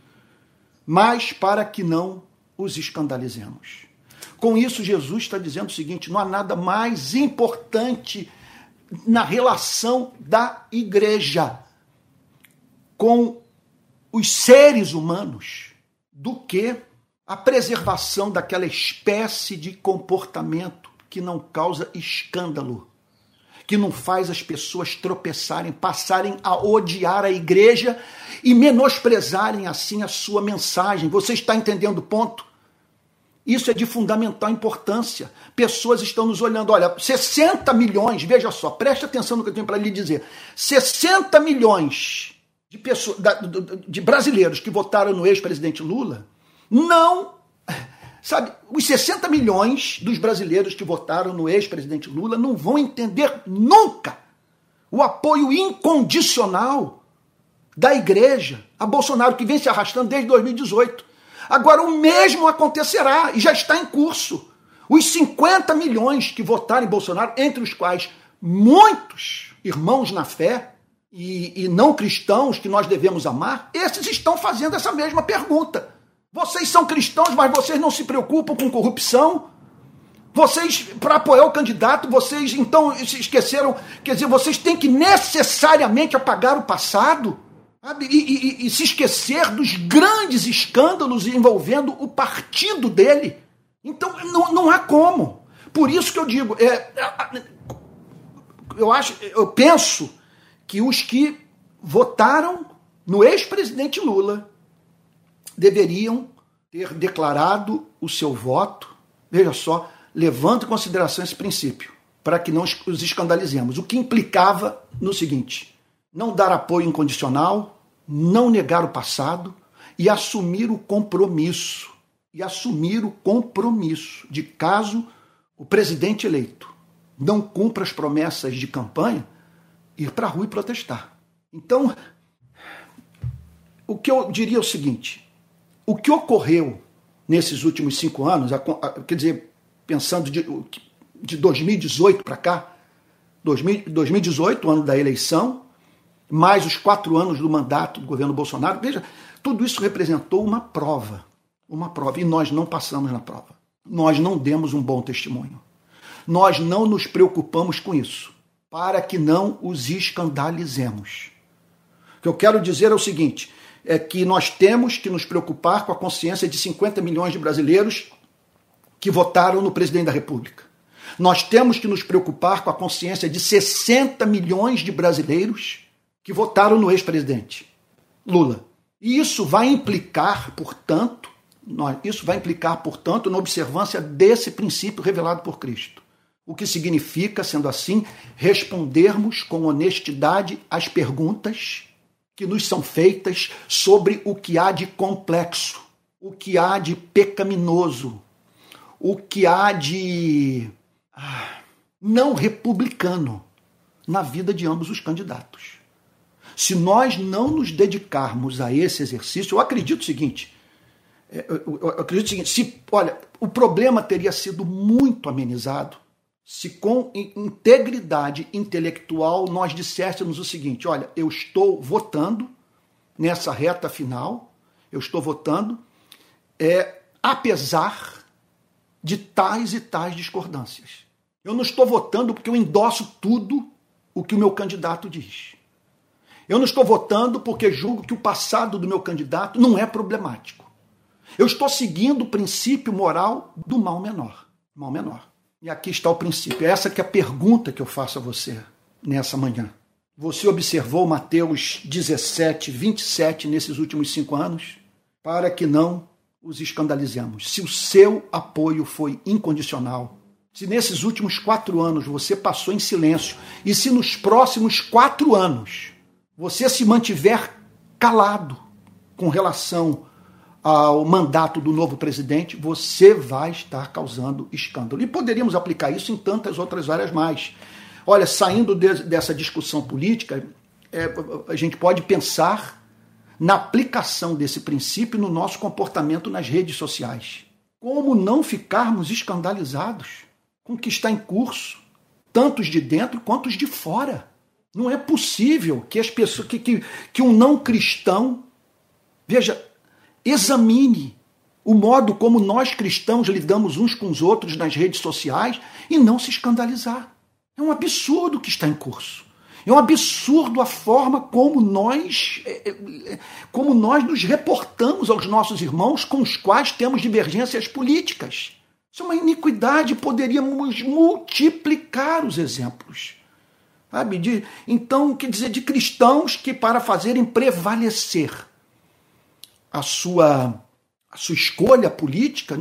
Speaker 1: mas para que não os escandalizemos. Com isso, Jesus está dizendo o seguinte: não há nada mais importante na relação da igreja com os seres humanos do que a preservação daquela espécie de comportamento que não causa escândalo, que não faz as pessoas tropeçarem, passarem a odiar a igreja e menosprezarem assim a sua mensagem. Você está entendendo o ponto? Isso é de fundamental importância. Pessoas estão nos olhando. Olha, 60 milhões, veja só, preste atenção no que eu tenho para lhe dizer. 60 milhões de, pessoas, de brasileiros que votaram no ex-presidente Lula não Sabe, os 60 milhões dos brasileiros que votaram no ex-presidente Lula não vão entender nunca o apoio incondicional da igreja a Bolsonaro, que vem se arrastando desde 2018. Agora, o mesmo acontecerá e já está em curso. Os 50 milhões que votaram em Bolsonaro, entre os quais muitos irmãos na fé e, e não cristãos que nós devemos amar, esses estão fazendo essa mesma pergunta. Vocês são cristãos, mas vocês não se preocupam com corrupção? Vocês, para apoiar o candidato, vocês então se esqueceram, quer dizer, vocês têm que necessariamente apagar o passado e, e, e se esquecer dos grandes escândalos envolvendo o partido dele. Então não, não há como. Por isso que eu digo, é eu acho, eu penso que os que votaram no ex-presidente Lula deveriam ter declarado o seu voto, veja só, levando em consideração esse princípio, para que não os escandalizemos. O que implicava no seguinte: não dar apoio incondicional, não negar o passado e assumir o compromisso. E assumir o compromisso de caso o presidente eleito não cumpra as promessas de campanha, ir para a rua e protestar. Então, o que eu diria é o seguinte: o que ocorreu nesses últimos cinco anos, quer dizer, pensando de, de 2018 para cá, 2018, ano da eleição, mais os quatro anos do mandato do governo Bolsonaro, veja, tudo isso representou uma prova, uma prova, e nós não passamos na prova. Nós não demos um bom testemunho. Nós não nos preocupamos com isso, para que não os escandalizemos. que eu quero dizer é o seguinte: é que nós temos que nos preocupar com a consciência de 50 milhões de brasileiros que votaram no presidente da República. Nós temos que nos preocupar com a consciência de 60 milhões de brasileiros que votaram no ex-presidente Lula. E isso vai implicar, portanto, isso vai implicar, portanto, na observância desse princípio revelado por Cristo. O que significa, sendo assim, respondermos com honestidade às perguntas que nos são feitas sobre o que há de complexo, o que há de pecaminoso, o que há de ah, não republicano na vida de ambos os candidatos. Se nós não nos dedicarmos a esse exercício, eu acredito o seguinte, é, eu acredito o seguinte, se, olha, o problema teria sido muito amenizado se com integridade intelectual nós disséssemos o seguinte: olha, eu estou votando nessa reta final, eu estou votando, é, apesar de tais e tais discordâncias. Eu não estou votando porque eu endosso tudo o que o meu candidato diz. Eu não estou votando porque julgo que o passado do meu candidato não é problemático. Eu estou seguindo o princípio moral do mal menor. Mal menor. E aqui está o princípio. Essa que é a pergunta que eu faço a você nessa manhã. Você observou Mateus 17, 27 nesses últimos cinco anos? Para que não os escandalizemos. Se o seu apoio foi incondicional, se nesses últimos quatro anos você passou em silêncio, e se nos próximos quatro anos você se mantiver calado com relação ao mandato do novo presidente, você vai estar causando escândalo. E poderíamos aplicar isso em tantas outras áreas mais. Olha, saindo de, dessa discussão política, é, a gente pode pensar na aplicação desse princípio no nosso comportamento nas redes sociais. Como não ficarmos escandalizados com o que está em curso, tanto os de dentro quanto os de fora? Não é possível que as pessoas que, que, que um não cristão veja Examine o modo como nós cristãos lidamos uns com os outros nas redes sociais e não se escandalizar. É um absurdo o que está em curso. É um absurdo a forma como nós, é, é, é, como nós nos reportamos aos nossos irmãos com os quais temos divergências políticas. Isso é uma iniquidade, poderíamos multiplicar os exemplos. Sabe? De, então, quer dizer, de cristãos que, para fazerem prevalecer a sua, a sua escolha política,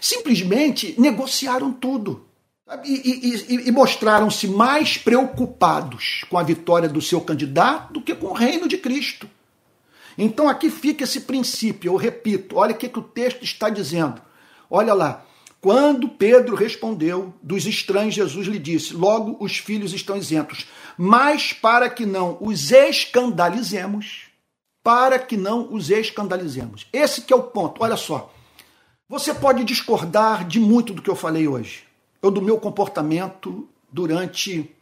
Speaker 1: simplesmente negociaram tudo. E, e, e mostraram-se mais preocupados com a vitória do seu candidato do que com o reino de Cristo. Então aqui fica esse princípio, eu repito, olha o que, que o texto está dizendo. Olha lá. Quando Pedro respondeu, dos estranhos Jesus lhe disse: Logo os filhos estão isentos, mas para que não os escandalizemos, para que não os escandalizemos. Esse que é o ponto. Olha só. Você pode discordar de muito do que eu falei hoje, ou do meu comportamento durante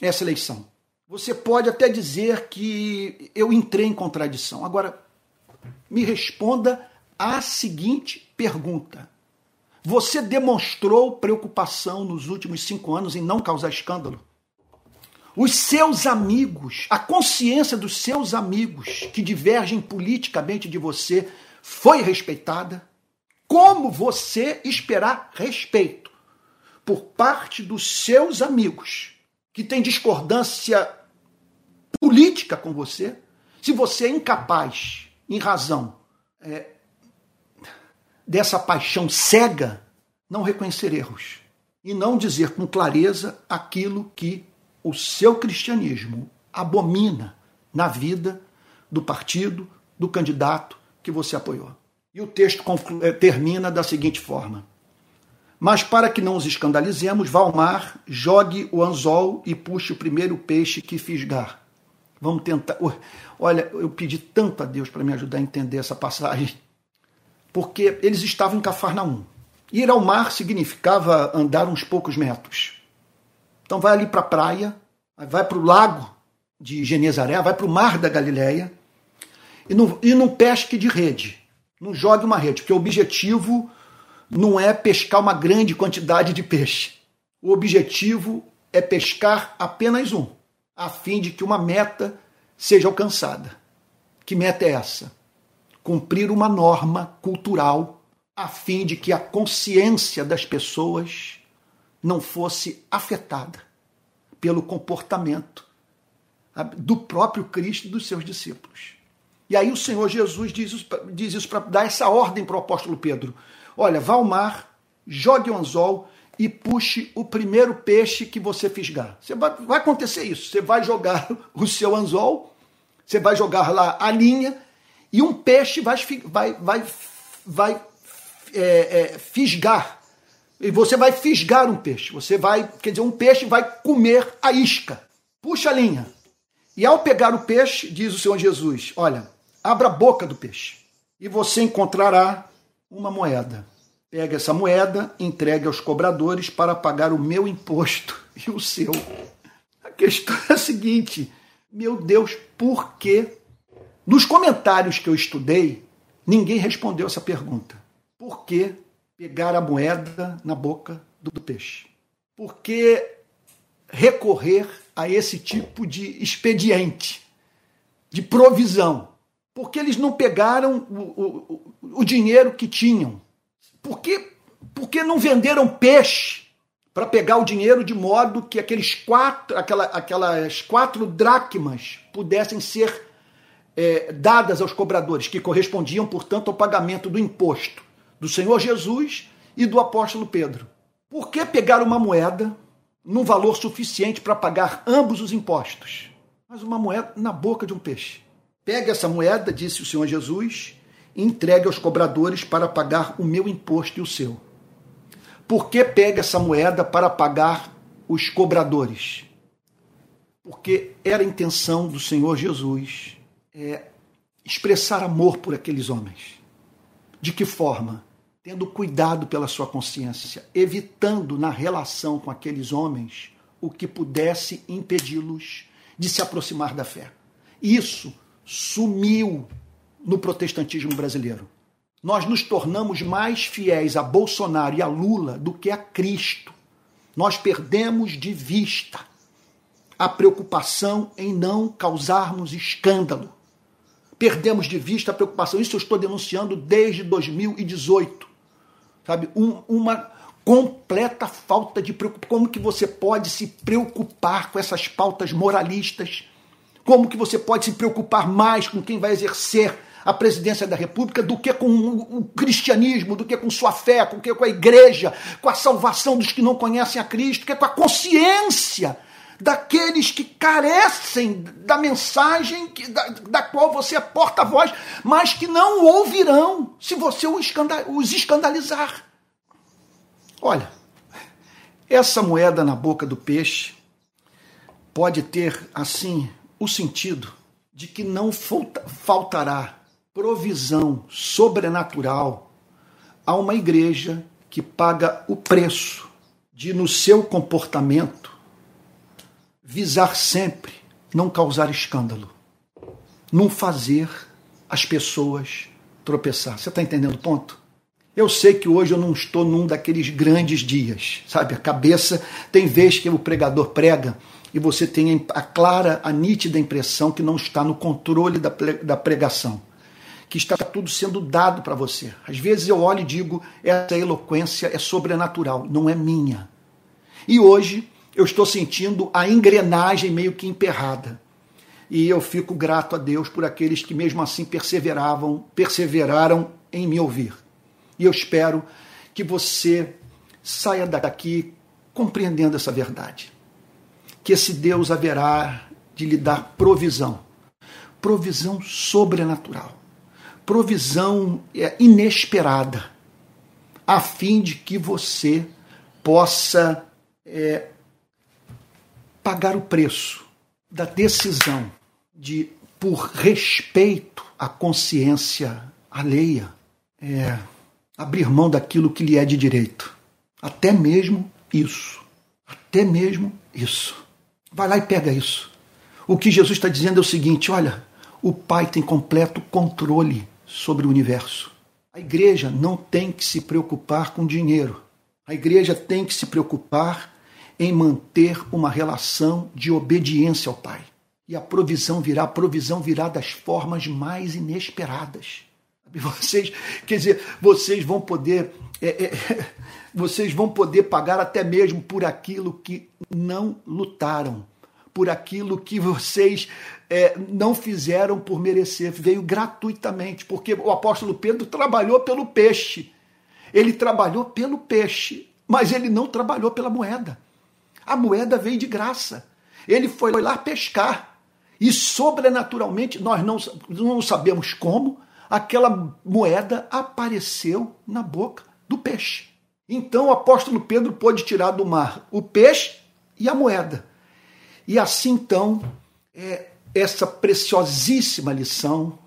Speaker 1: essa eleição. Você pode até dizer que eu entrei em contradição. Agora, me responda a seguinte pergunta: Você demonstrou preocupação nos últimos cinco anos em não causar escândalo? Os seus amigos, a consciência dos seus amigos que divergem politicamente de você foi respeitada? Como você esperar respeito por parte dos seus amigos que têm discordância política com você, se você é incapaz, em razão é, dessa paixão cega, não reconhecer erros e não dizer com clareza aquilo que o seu cristianismo abomina na vida do partido, do candidato que você apoiou. E o texto eh, termina da seguinte forma: Mas para que não os escandalizemos, vá ao mar, jogue o anzol e puxe o primeiro peixe que fisgar. Vamos tentar. Olha, eu pedi tanto a Deus para me ajudar a entender essa passagem, porque eles estavam em Cafarnaum. Ir ao mar significava andar uns poucos metros. Então vai ali para a praia, vai para o lago de Genezaré, vai para o mar da Galileia e não, e não pesque de rede. Não jogue uma rede, porque o objetivo não é pescar uma grande quantidade de peixe. O objetivo é pescar apenas um, a fim de que uma meta seja alcançada. Que meta é essa? Cumprir uma norma cultural a fim de que a consciência das pessoas não fosse afetada pelo comportamento do próprio Cristo e dos seus discípulos. E aí o Senhor Jesus diz isso, diz isso para dar essa ordem para o apóstolo Pedro. Olha, vá ao mar, jogue o anzol e puxe o primeiro peixe que você fisgar. Você vai, vai acontecer isso. Você vai jogar [LAUGHS] o seu anzol, você vai jogar lá a linha e um peixe vai, vai, vai, vai é, é, fisgar. E você vai fisgar um peixe. Você vai, quer dizer, um peixe vai comer a isca. Puxa a linha. E ao pegar o peixe, diz o Senhor Jesus: Olha, abra a boca do peixe e você encontrará uma moeda. Pega essa moeda, entregue aos cobradores para pagar o meu imposto [LAUGHS] e o seu. A questão é a seguinte: meu Deus, por que? Nos comentários que eu estudei, ninguém respondeu essa pergunta. Por que pegar a moeda na boca do peixe? Por que recorrer a esse tipo de expediente, de provisão? Porque eles não pegaram o, o, o dinheiro que tinham por que, por que não venderam peixe para pegar o dinheiro de modo que aqueles quatro, aquela, aquelas quatro dracmas pudessem ser é, dadas aos cobradores, que correspondiam, portanto, ao pagamento do imposto do Senhor Jesus e do apóstolo Pedro? Por que pegar uma moeda num valor suficiente para pagar ambos os impostos? Mas uma moeda na boca de um peixe. Pega essa moeda, disse o Senhor Jesus, entregue aos cobradores para pagar o meu imposto e o seu. Por que pega essa moeda para pagar os cobradores? Porque era a intenção do Senhor Jesus é, expressar amor por aqueles homens. De que forma? Tendo cuidado pela sua consciência, evitando na relação com aqueles homens o que pudesse impedi-los de se aproximar da fé. Isso sumiu no protestantismo brasileiro. Nós nos tornamos mais fiéis a Bolsonaro e a Lula do que a Cristo. Nós perdemos de vista a preocupação em não causarmos escândalo. Perdemos de vista a preocupação. Isso eu estou denunciando desde 2018. Sabe? Um, uma completa falta de preocupação. Como que você pode se preocupar com essas pautas moralistas? Como que você pode se preocupar mais com quem vai exercer a presidência da República do que com o cristianismo, do que com sua fé, do que com a igreja, com a salvação dos que não conhecem a Cristo, que é com a consciência daqueles que carecem da mensagem que, da, da, qual você é porta-voz, mas que não ouvirão se você os escandalizar. Olha, essa moeda na boca do peixe pode ter, assim, o sentido de que não faltará provisão sobrenatural a uma igreja que paga o preço de, no seu comportamento, visar sempre não causar escândalo, não fazer as pessoas tropeçar. Você está entendendo o ponto? Eu sei que hoje eu não estou num daqueles grandes dias, sabe? A cabeça tem vez que o pregador prega e você tem a clara, a nítida impressão que não está no controle da pregação que está tudo sendo dado para você. Às vezes eu olho e digo, essa eloquência é sobrenatural, não é minha. E hoje eu estou sentindo a engrenagem meio que emperrada. E eu fico grato a Deus por aqueles que mesmo assim perseveravam, perseveraram em me ouvir. E eu espero que você saia daqui compreendendo essa verdade. Que esse Deus haverá de lhe dar provisão, provisão sobrenatural provisão é, inesperada, a fim de que você possa é, pagar o preço da decisão de, por respeito à consciência alheia, é, abrir mão daquilo que lhe é de direito. Até mesmo isso. Até mesmo isso. Vai lá e pega isso. O que Jesus está dizendo é o seguinte: olha, o Pai tem completo controle sobre o universo. A igreja não tem que se preocupar com dinheiro. A igreja tem que se preocupar em manter uma relação de obediência ao Pai. E a provisão virá, a provisão virá das formas mais inesperadas. [LAUGHS] Vocês, quer dizer, vocês vão poder, é, é, [LAUGHS] vocês vão poder pagar até mesmo por aquilo que não lutaram, por aquilo que vocês é, não fizeram por merecer, veio gratuitamente, porque o apóstolo Pedro trabalhou pelo peixe. Ele trabalhou pelo peixe, mas ele não trabalhou pela moeda. A moeda veio de graça. Ele foi lá pescar. E sobrenaturalmente, nós não, não sabemos como, aquela moeda apareceu na boca do peixe. Então o apóstolo Pedro pôde tirar do mar o peixe e a moeda. E assim então, é, essa preciosíssima lição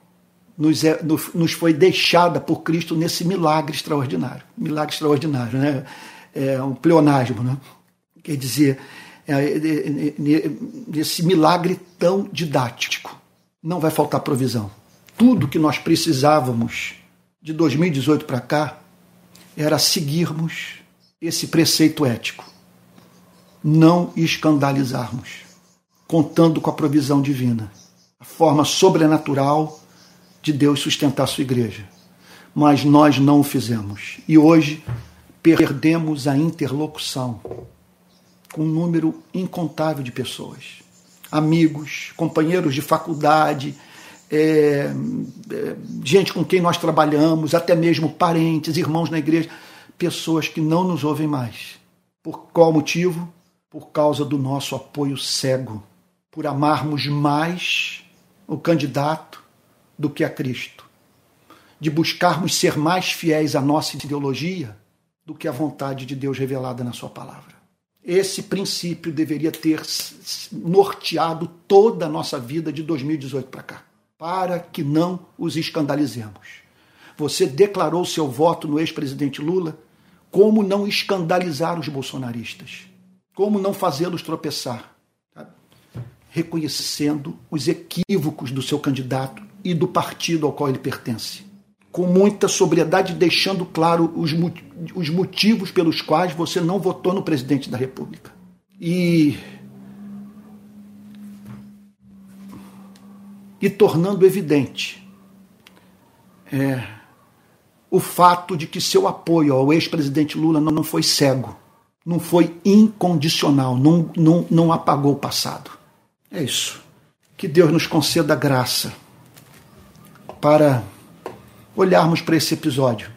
Speaker 1: nos, é, nos foi deixada por Cristo nesse milagre extraordinário. Milagre extraordinário, né? É um pleonasmo, né? Quer dizer, é, é, é, nesse milagre tão didático. Não vai faltar provisão. Tudo que nós precisávamos de 2018 para cá era seguirmos esse preceito ético. Não escandalizarmos, contando com a provisão divina, a forma sobrenatural de Deus sustentar sua igreja. Mas nós não o fizemos. E hoje perdemos a interlocução com um número incontável de pessoas. Amigos, companheiros de faculdade, é, é, gente com quem nós trabalhamos, até mesmo parentes, irmãos na igreja, pessoas que não nos ouvem mais. Por qual motivo? Por causa do nosso apoio cego, por amarmos mais o candidato do que a Cristo, de buscarmos ser mais fiéis à nossa ideologia do que à vontade de Deus revelada na Sua palavra. Esse princípio deveria ter norteado toda a nossa vida de 2018 para cá, para que não os escandalizemos. Você declarou seu voto no ex-presidente Lula, como não escandalizar os bolsonaristas? Como não fazê-los tropeçar? Reconhecendo os equívocos do seu candidato e do partido ao qual ele pertence. Com muita sobriedade, deixando claro os, os motivos pelos quais você não votou no presidente da República. E. E tornando evidente é, o fato de que seu apoio ao ex-presidente Lula não, não foi cego, não foi incondicional, não, não, não apagou o passado. É isso. Que Deus nos conceda graça para olharmos para esse episódio.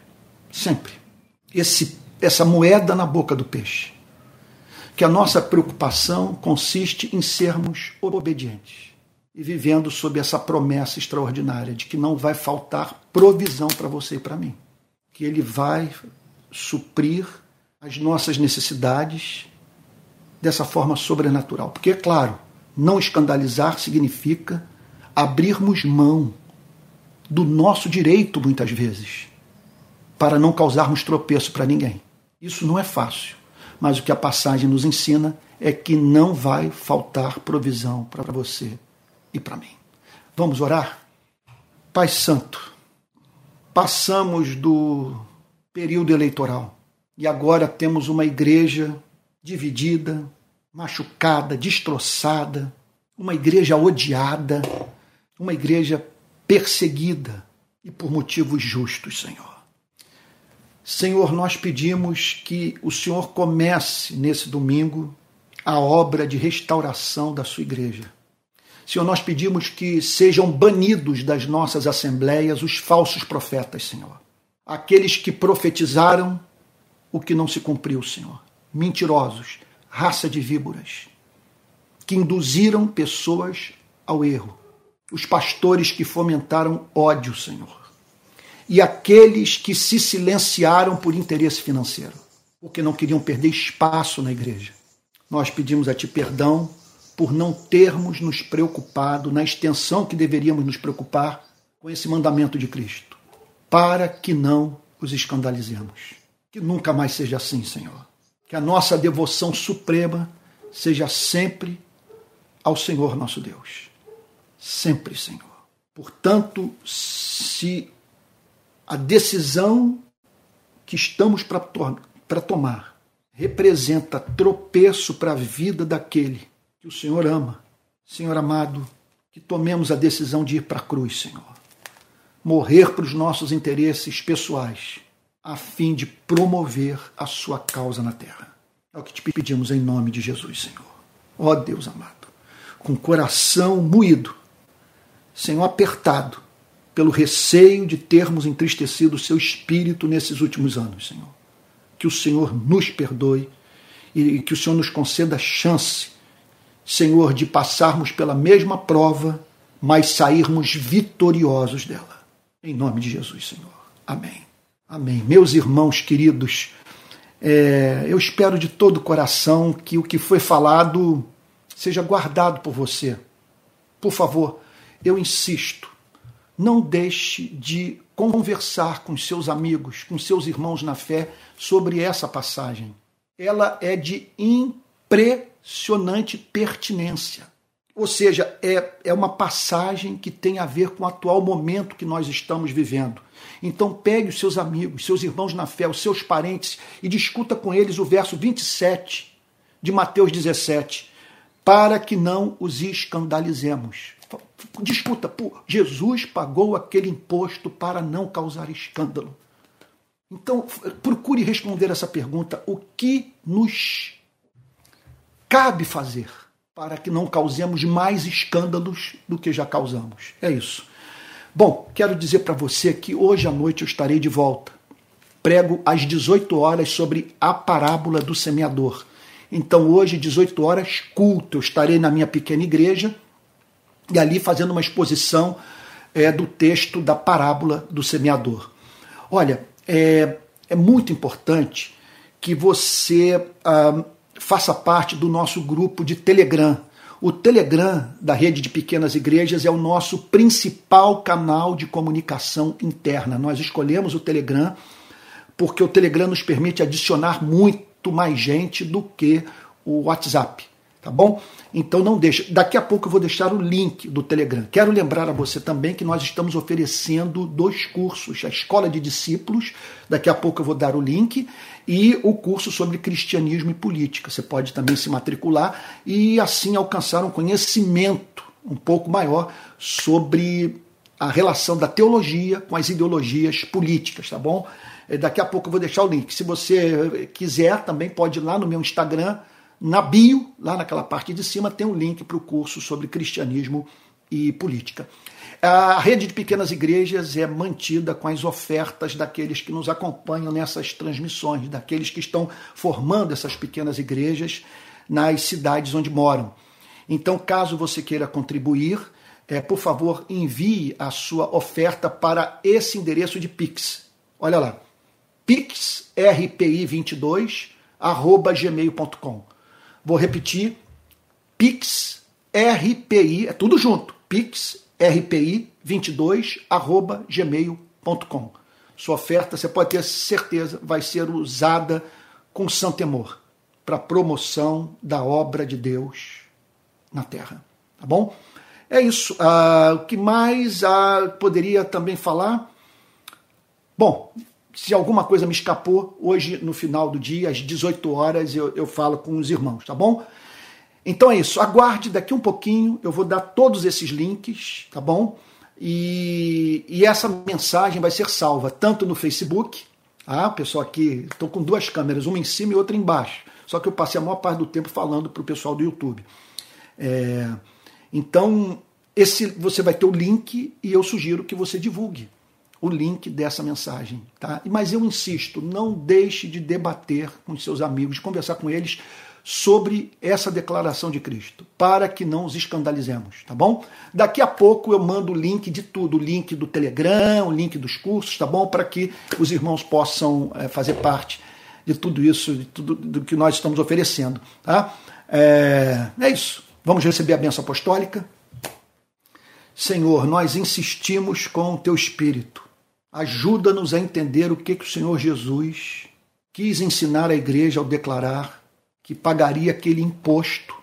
Speaker 1: Sempre. Esse, essa moeda na boca do peixe. Que a nossa preocupação consiste em sermos obedientes e vivendo sob essa promessa extraordinária de que não vai faltar provisão para você e para mim. Que Ele vai suprir as nossas necessidades dessa forma sobrenatural. Porque, é claro, não escandalizar significa abrirmos mão do nosso direito, muitas vezes, para não causarmos tropeço para ninguém. Isso não é fácil, mas o que a passagem nos ensina é que não vai faltar provisão para você e para mim. Vamos orar? Pai Santo, passamos do período eleitoral e agora temos uma igreja dividida, machucada, destroçada, uma igreja odiada, uma igreja perseguida e por motivos justos, Senhor. Senhor, nós pedimos que o Senhor comece nesse domingo a obra de restauração da sua igreja. Senhor, nós pedimos que sejam banidos das nossas assembleias os falsos profetas, Senhor. Aqueles que profetizaram o que não se cumpriu, Senhor. Mentirosos, raça de víboras, que induziram pessoas ao erro os pastores que fomentaram ódio, Senhor, e aqueles que se silenciaram por interesse financeiro, porque não queriam perder espaço na igreja. Nós pedimos a Ti perdão por não termos nos preocupado na extensão que deveríamos nos preocupar com esse mandamento de Cristo, para que não os escandalizemos. Que nunca mais seja assim, Senhor. Que a nossa devoção suprema seja sempre ao Senhor nosso Deus sempre, Senhor. Portanto, se a decisão que estamos para tomar representa tropeço para a vida daquele que o Senhor ama, Senhor amado, que tomemos a decisão de ir para a cruz, Senhor. Morrer para os nossos interesses pessoais, a fim de promover a sua causa na terra. É o que te pedimos em nome de Jesus, Senhor. Ó Deus amado, com coração moído, Senhor, apertado pelo receio de termos entristecido o seu espírito nesses últimos anos, Senhor. Que o Senhor nos perdoe e que o Senhor nos conceda a chance, Senhor, de passarmos pela mesma prova, mas sairmos vitoriosos dela. Em nome de Jesus, Senhor. Amém. Amém. Meus irmãos queridos, é, eu espero de todo o coração que o que foi falado seja guardado por você. Por favor, eu insisto, não deixe de conversar com seus amigos, com seus irmãos na fé sobre essa passagem. Ela é de impressionante pertinência. Ou seja, é, é uma passagem que tem a ver com o atual momento que nós estamos vivendo. Então pegue os seus amigos, seus irmãos na fé, os seus parentes e discuta com eles o verso 27 de Mateus 17, para que não os escandalizemos. Discuta, pô, Jesus pagou aquele imposto para não causar escândalo. Então, procure responder essa pergunta: o que nos cabe fazer para que não causemos mais escândalos do que já causamos? É isso. Bom, quero dizer para você que hoje à noite eu estarei de volta. Prego às 18 horas sobre a parábola do semeador. Então, hoje, 18 horas, culto. Eu estarei na minha pequena igreja e ali fazendo uma exposição é, do texto da parábola do semeador. Olha, é, é muito importante que você ah, faça parte do nosso grupo de Telegram. O Telegram da rede de pequenas igrejas é o nosso principal canal de comunicação interna. Nós escolhemos o Telegram porque o Telegram nos permite adicionar muito mais gente do que o WhatsApp, tá bom? Então não deixe. Daqui a pouco eu vou deixar o link do Telegram. Quero lembrar a você também que nós estamos oferecendo dois cursos, a Escola de Discípulos, daqui a pouco eu vou dar o link, e o curso sobre cristianismo e política. Você pode também se matricular e assim alcançar um conhecimento um pouco maior sobre a relação da teologia com as ideologias políticas, tá bom? Daqui a pouco eu vou deixar o link. Se você quiser, também pode ir lá no meu Instagram, na bio, lá naquela parte de cima, tem um link para o curso sobre cristianismo e política. A rede de pequenas igrejas é mantida com as ofertas daqueles que nos acompanham nessas transmissões, daqueles que estão formando essas pequenas igrejas nas cidades onde moram. Então, caso você queira contribuir, é, por favor, envie a sua oferta para esse endereço de Pix. Olha lá, pixrpi22 gmail.com. Vou repetir, pixrpi, é tudo junto, pix rpi22@gmail.com. Sua oferta, você pode ter certeza, vai ser usada com santo temor para promoção da obra de Deus na terra. Tá bom? É isso. Ah, o que mais ah, poderia também falar? Bom, se alguma coisa me escapou, hoje no final do dia, às 18 horas, eu, eu falo com os irmãos, tá bom? Então é isso, aguarde daqui um pouquinho, eu vou dar todos esses links, tá bom? E, e essa mensagem vai ser salva tanto no Facebook, ah, pessoal aqui, estou com duas câmeras, uma em cima e outra embaixo, só que eu passei a maior parte do tempo falando para o pessoal do YouTube. É, então, esse você vai ter o link e eu sugiro que você divulgue o link dessa mensagem, tá? Mas eu insisto, não deixe de debater com seus amigos, conversar com eles sobre essa declaração de Cristo, para que não os escandalizemos, tá bom? Daqui a pouco eu mando o link de tudo, o link do Telegram, o link dos cursos, tá bom? Para que os irmãos possam é, fazer parte de tudo isso, de tudo do que nós estamos oferecendo, tá? É, é isso. Vamos receber a benção apostólica. Senhor, nós insistimos com o teu Espírito. Ajuda-nos a entender o que, que o Senhor Jesus quis ensinar à igreja ao declarar que pagaria aquele imposto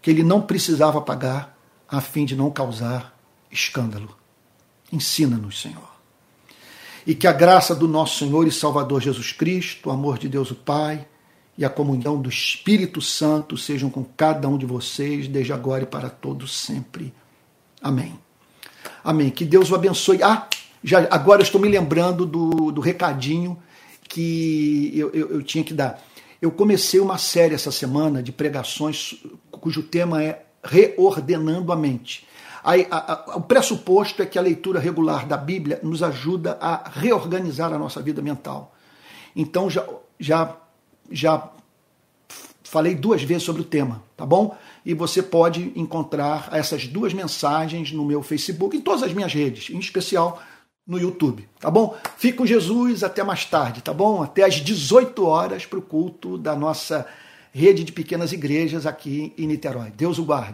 Speaker 1: que ele não precisava pagar a fim de não causar escândalo. Ensina-nos, Senhor. E que a graça do nosso Senhor e Salvador Jesus Cristo, o amor de Deus o Pai e a comunhão do Espírito Santo sejam com cada um de vocês, desde agora e para todos sempre. Amém. Amém. Que Deus o abençoe. Ah, já, agora eu estou me lembrando do, do recadinho que eu, eu, eu tinha que dar. Eu comecei uma série essa semana de pregações cujo tema é Reordenando a Mente. Aí, a, a, o pressuposto é que a leitura regular da Bíblia nos ajuda a reorganizar a nossa vida mental. Então já, já, já falei duas vezes sobre o tema, tá bom? E você pode encontrar essas duas mensagens no meu Facebook, em todas as minhas redes, em especial no YouTube, tá bom? Fique com Jesus até mais tarde, tá bom? Até às 18 horas para o culto da nossa rede de pequenas igrejas aqui em Niterói. Deus o guarde.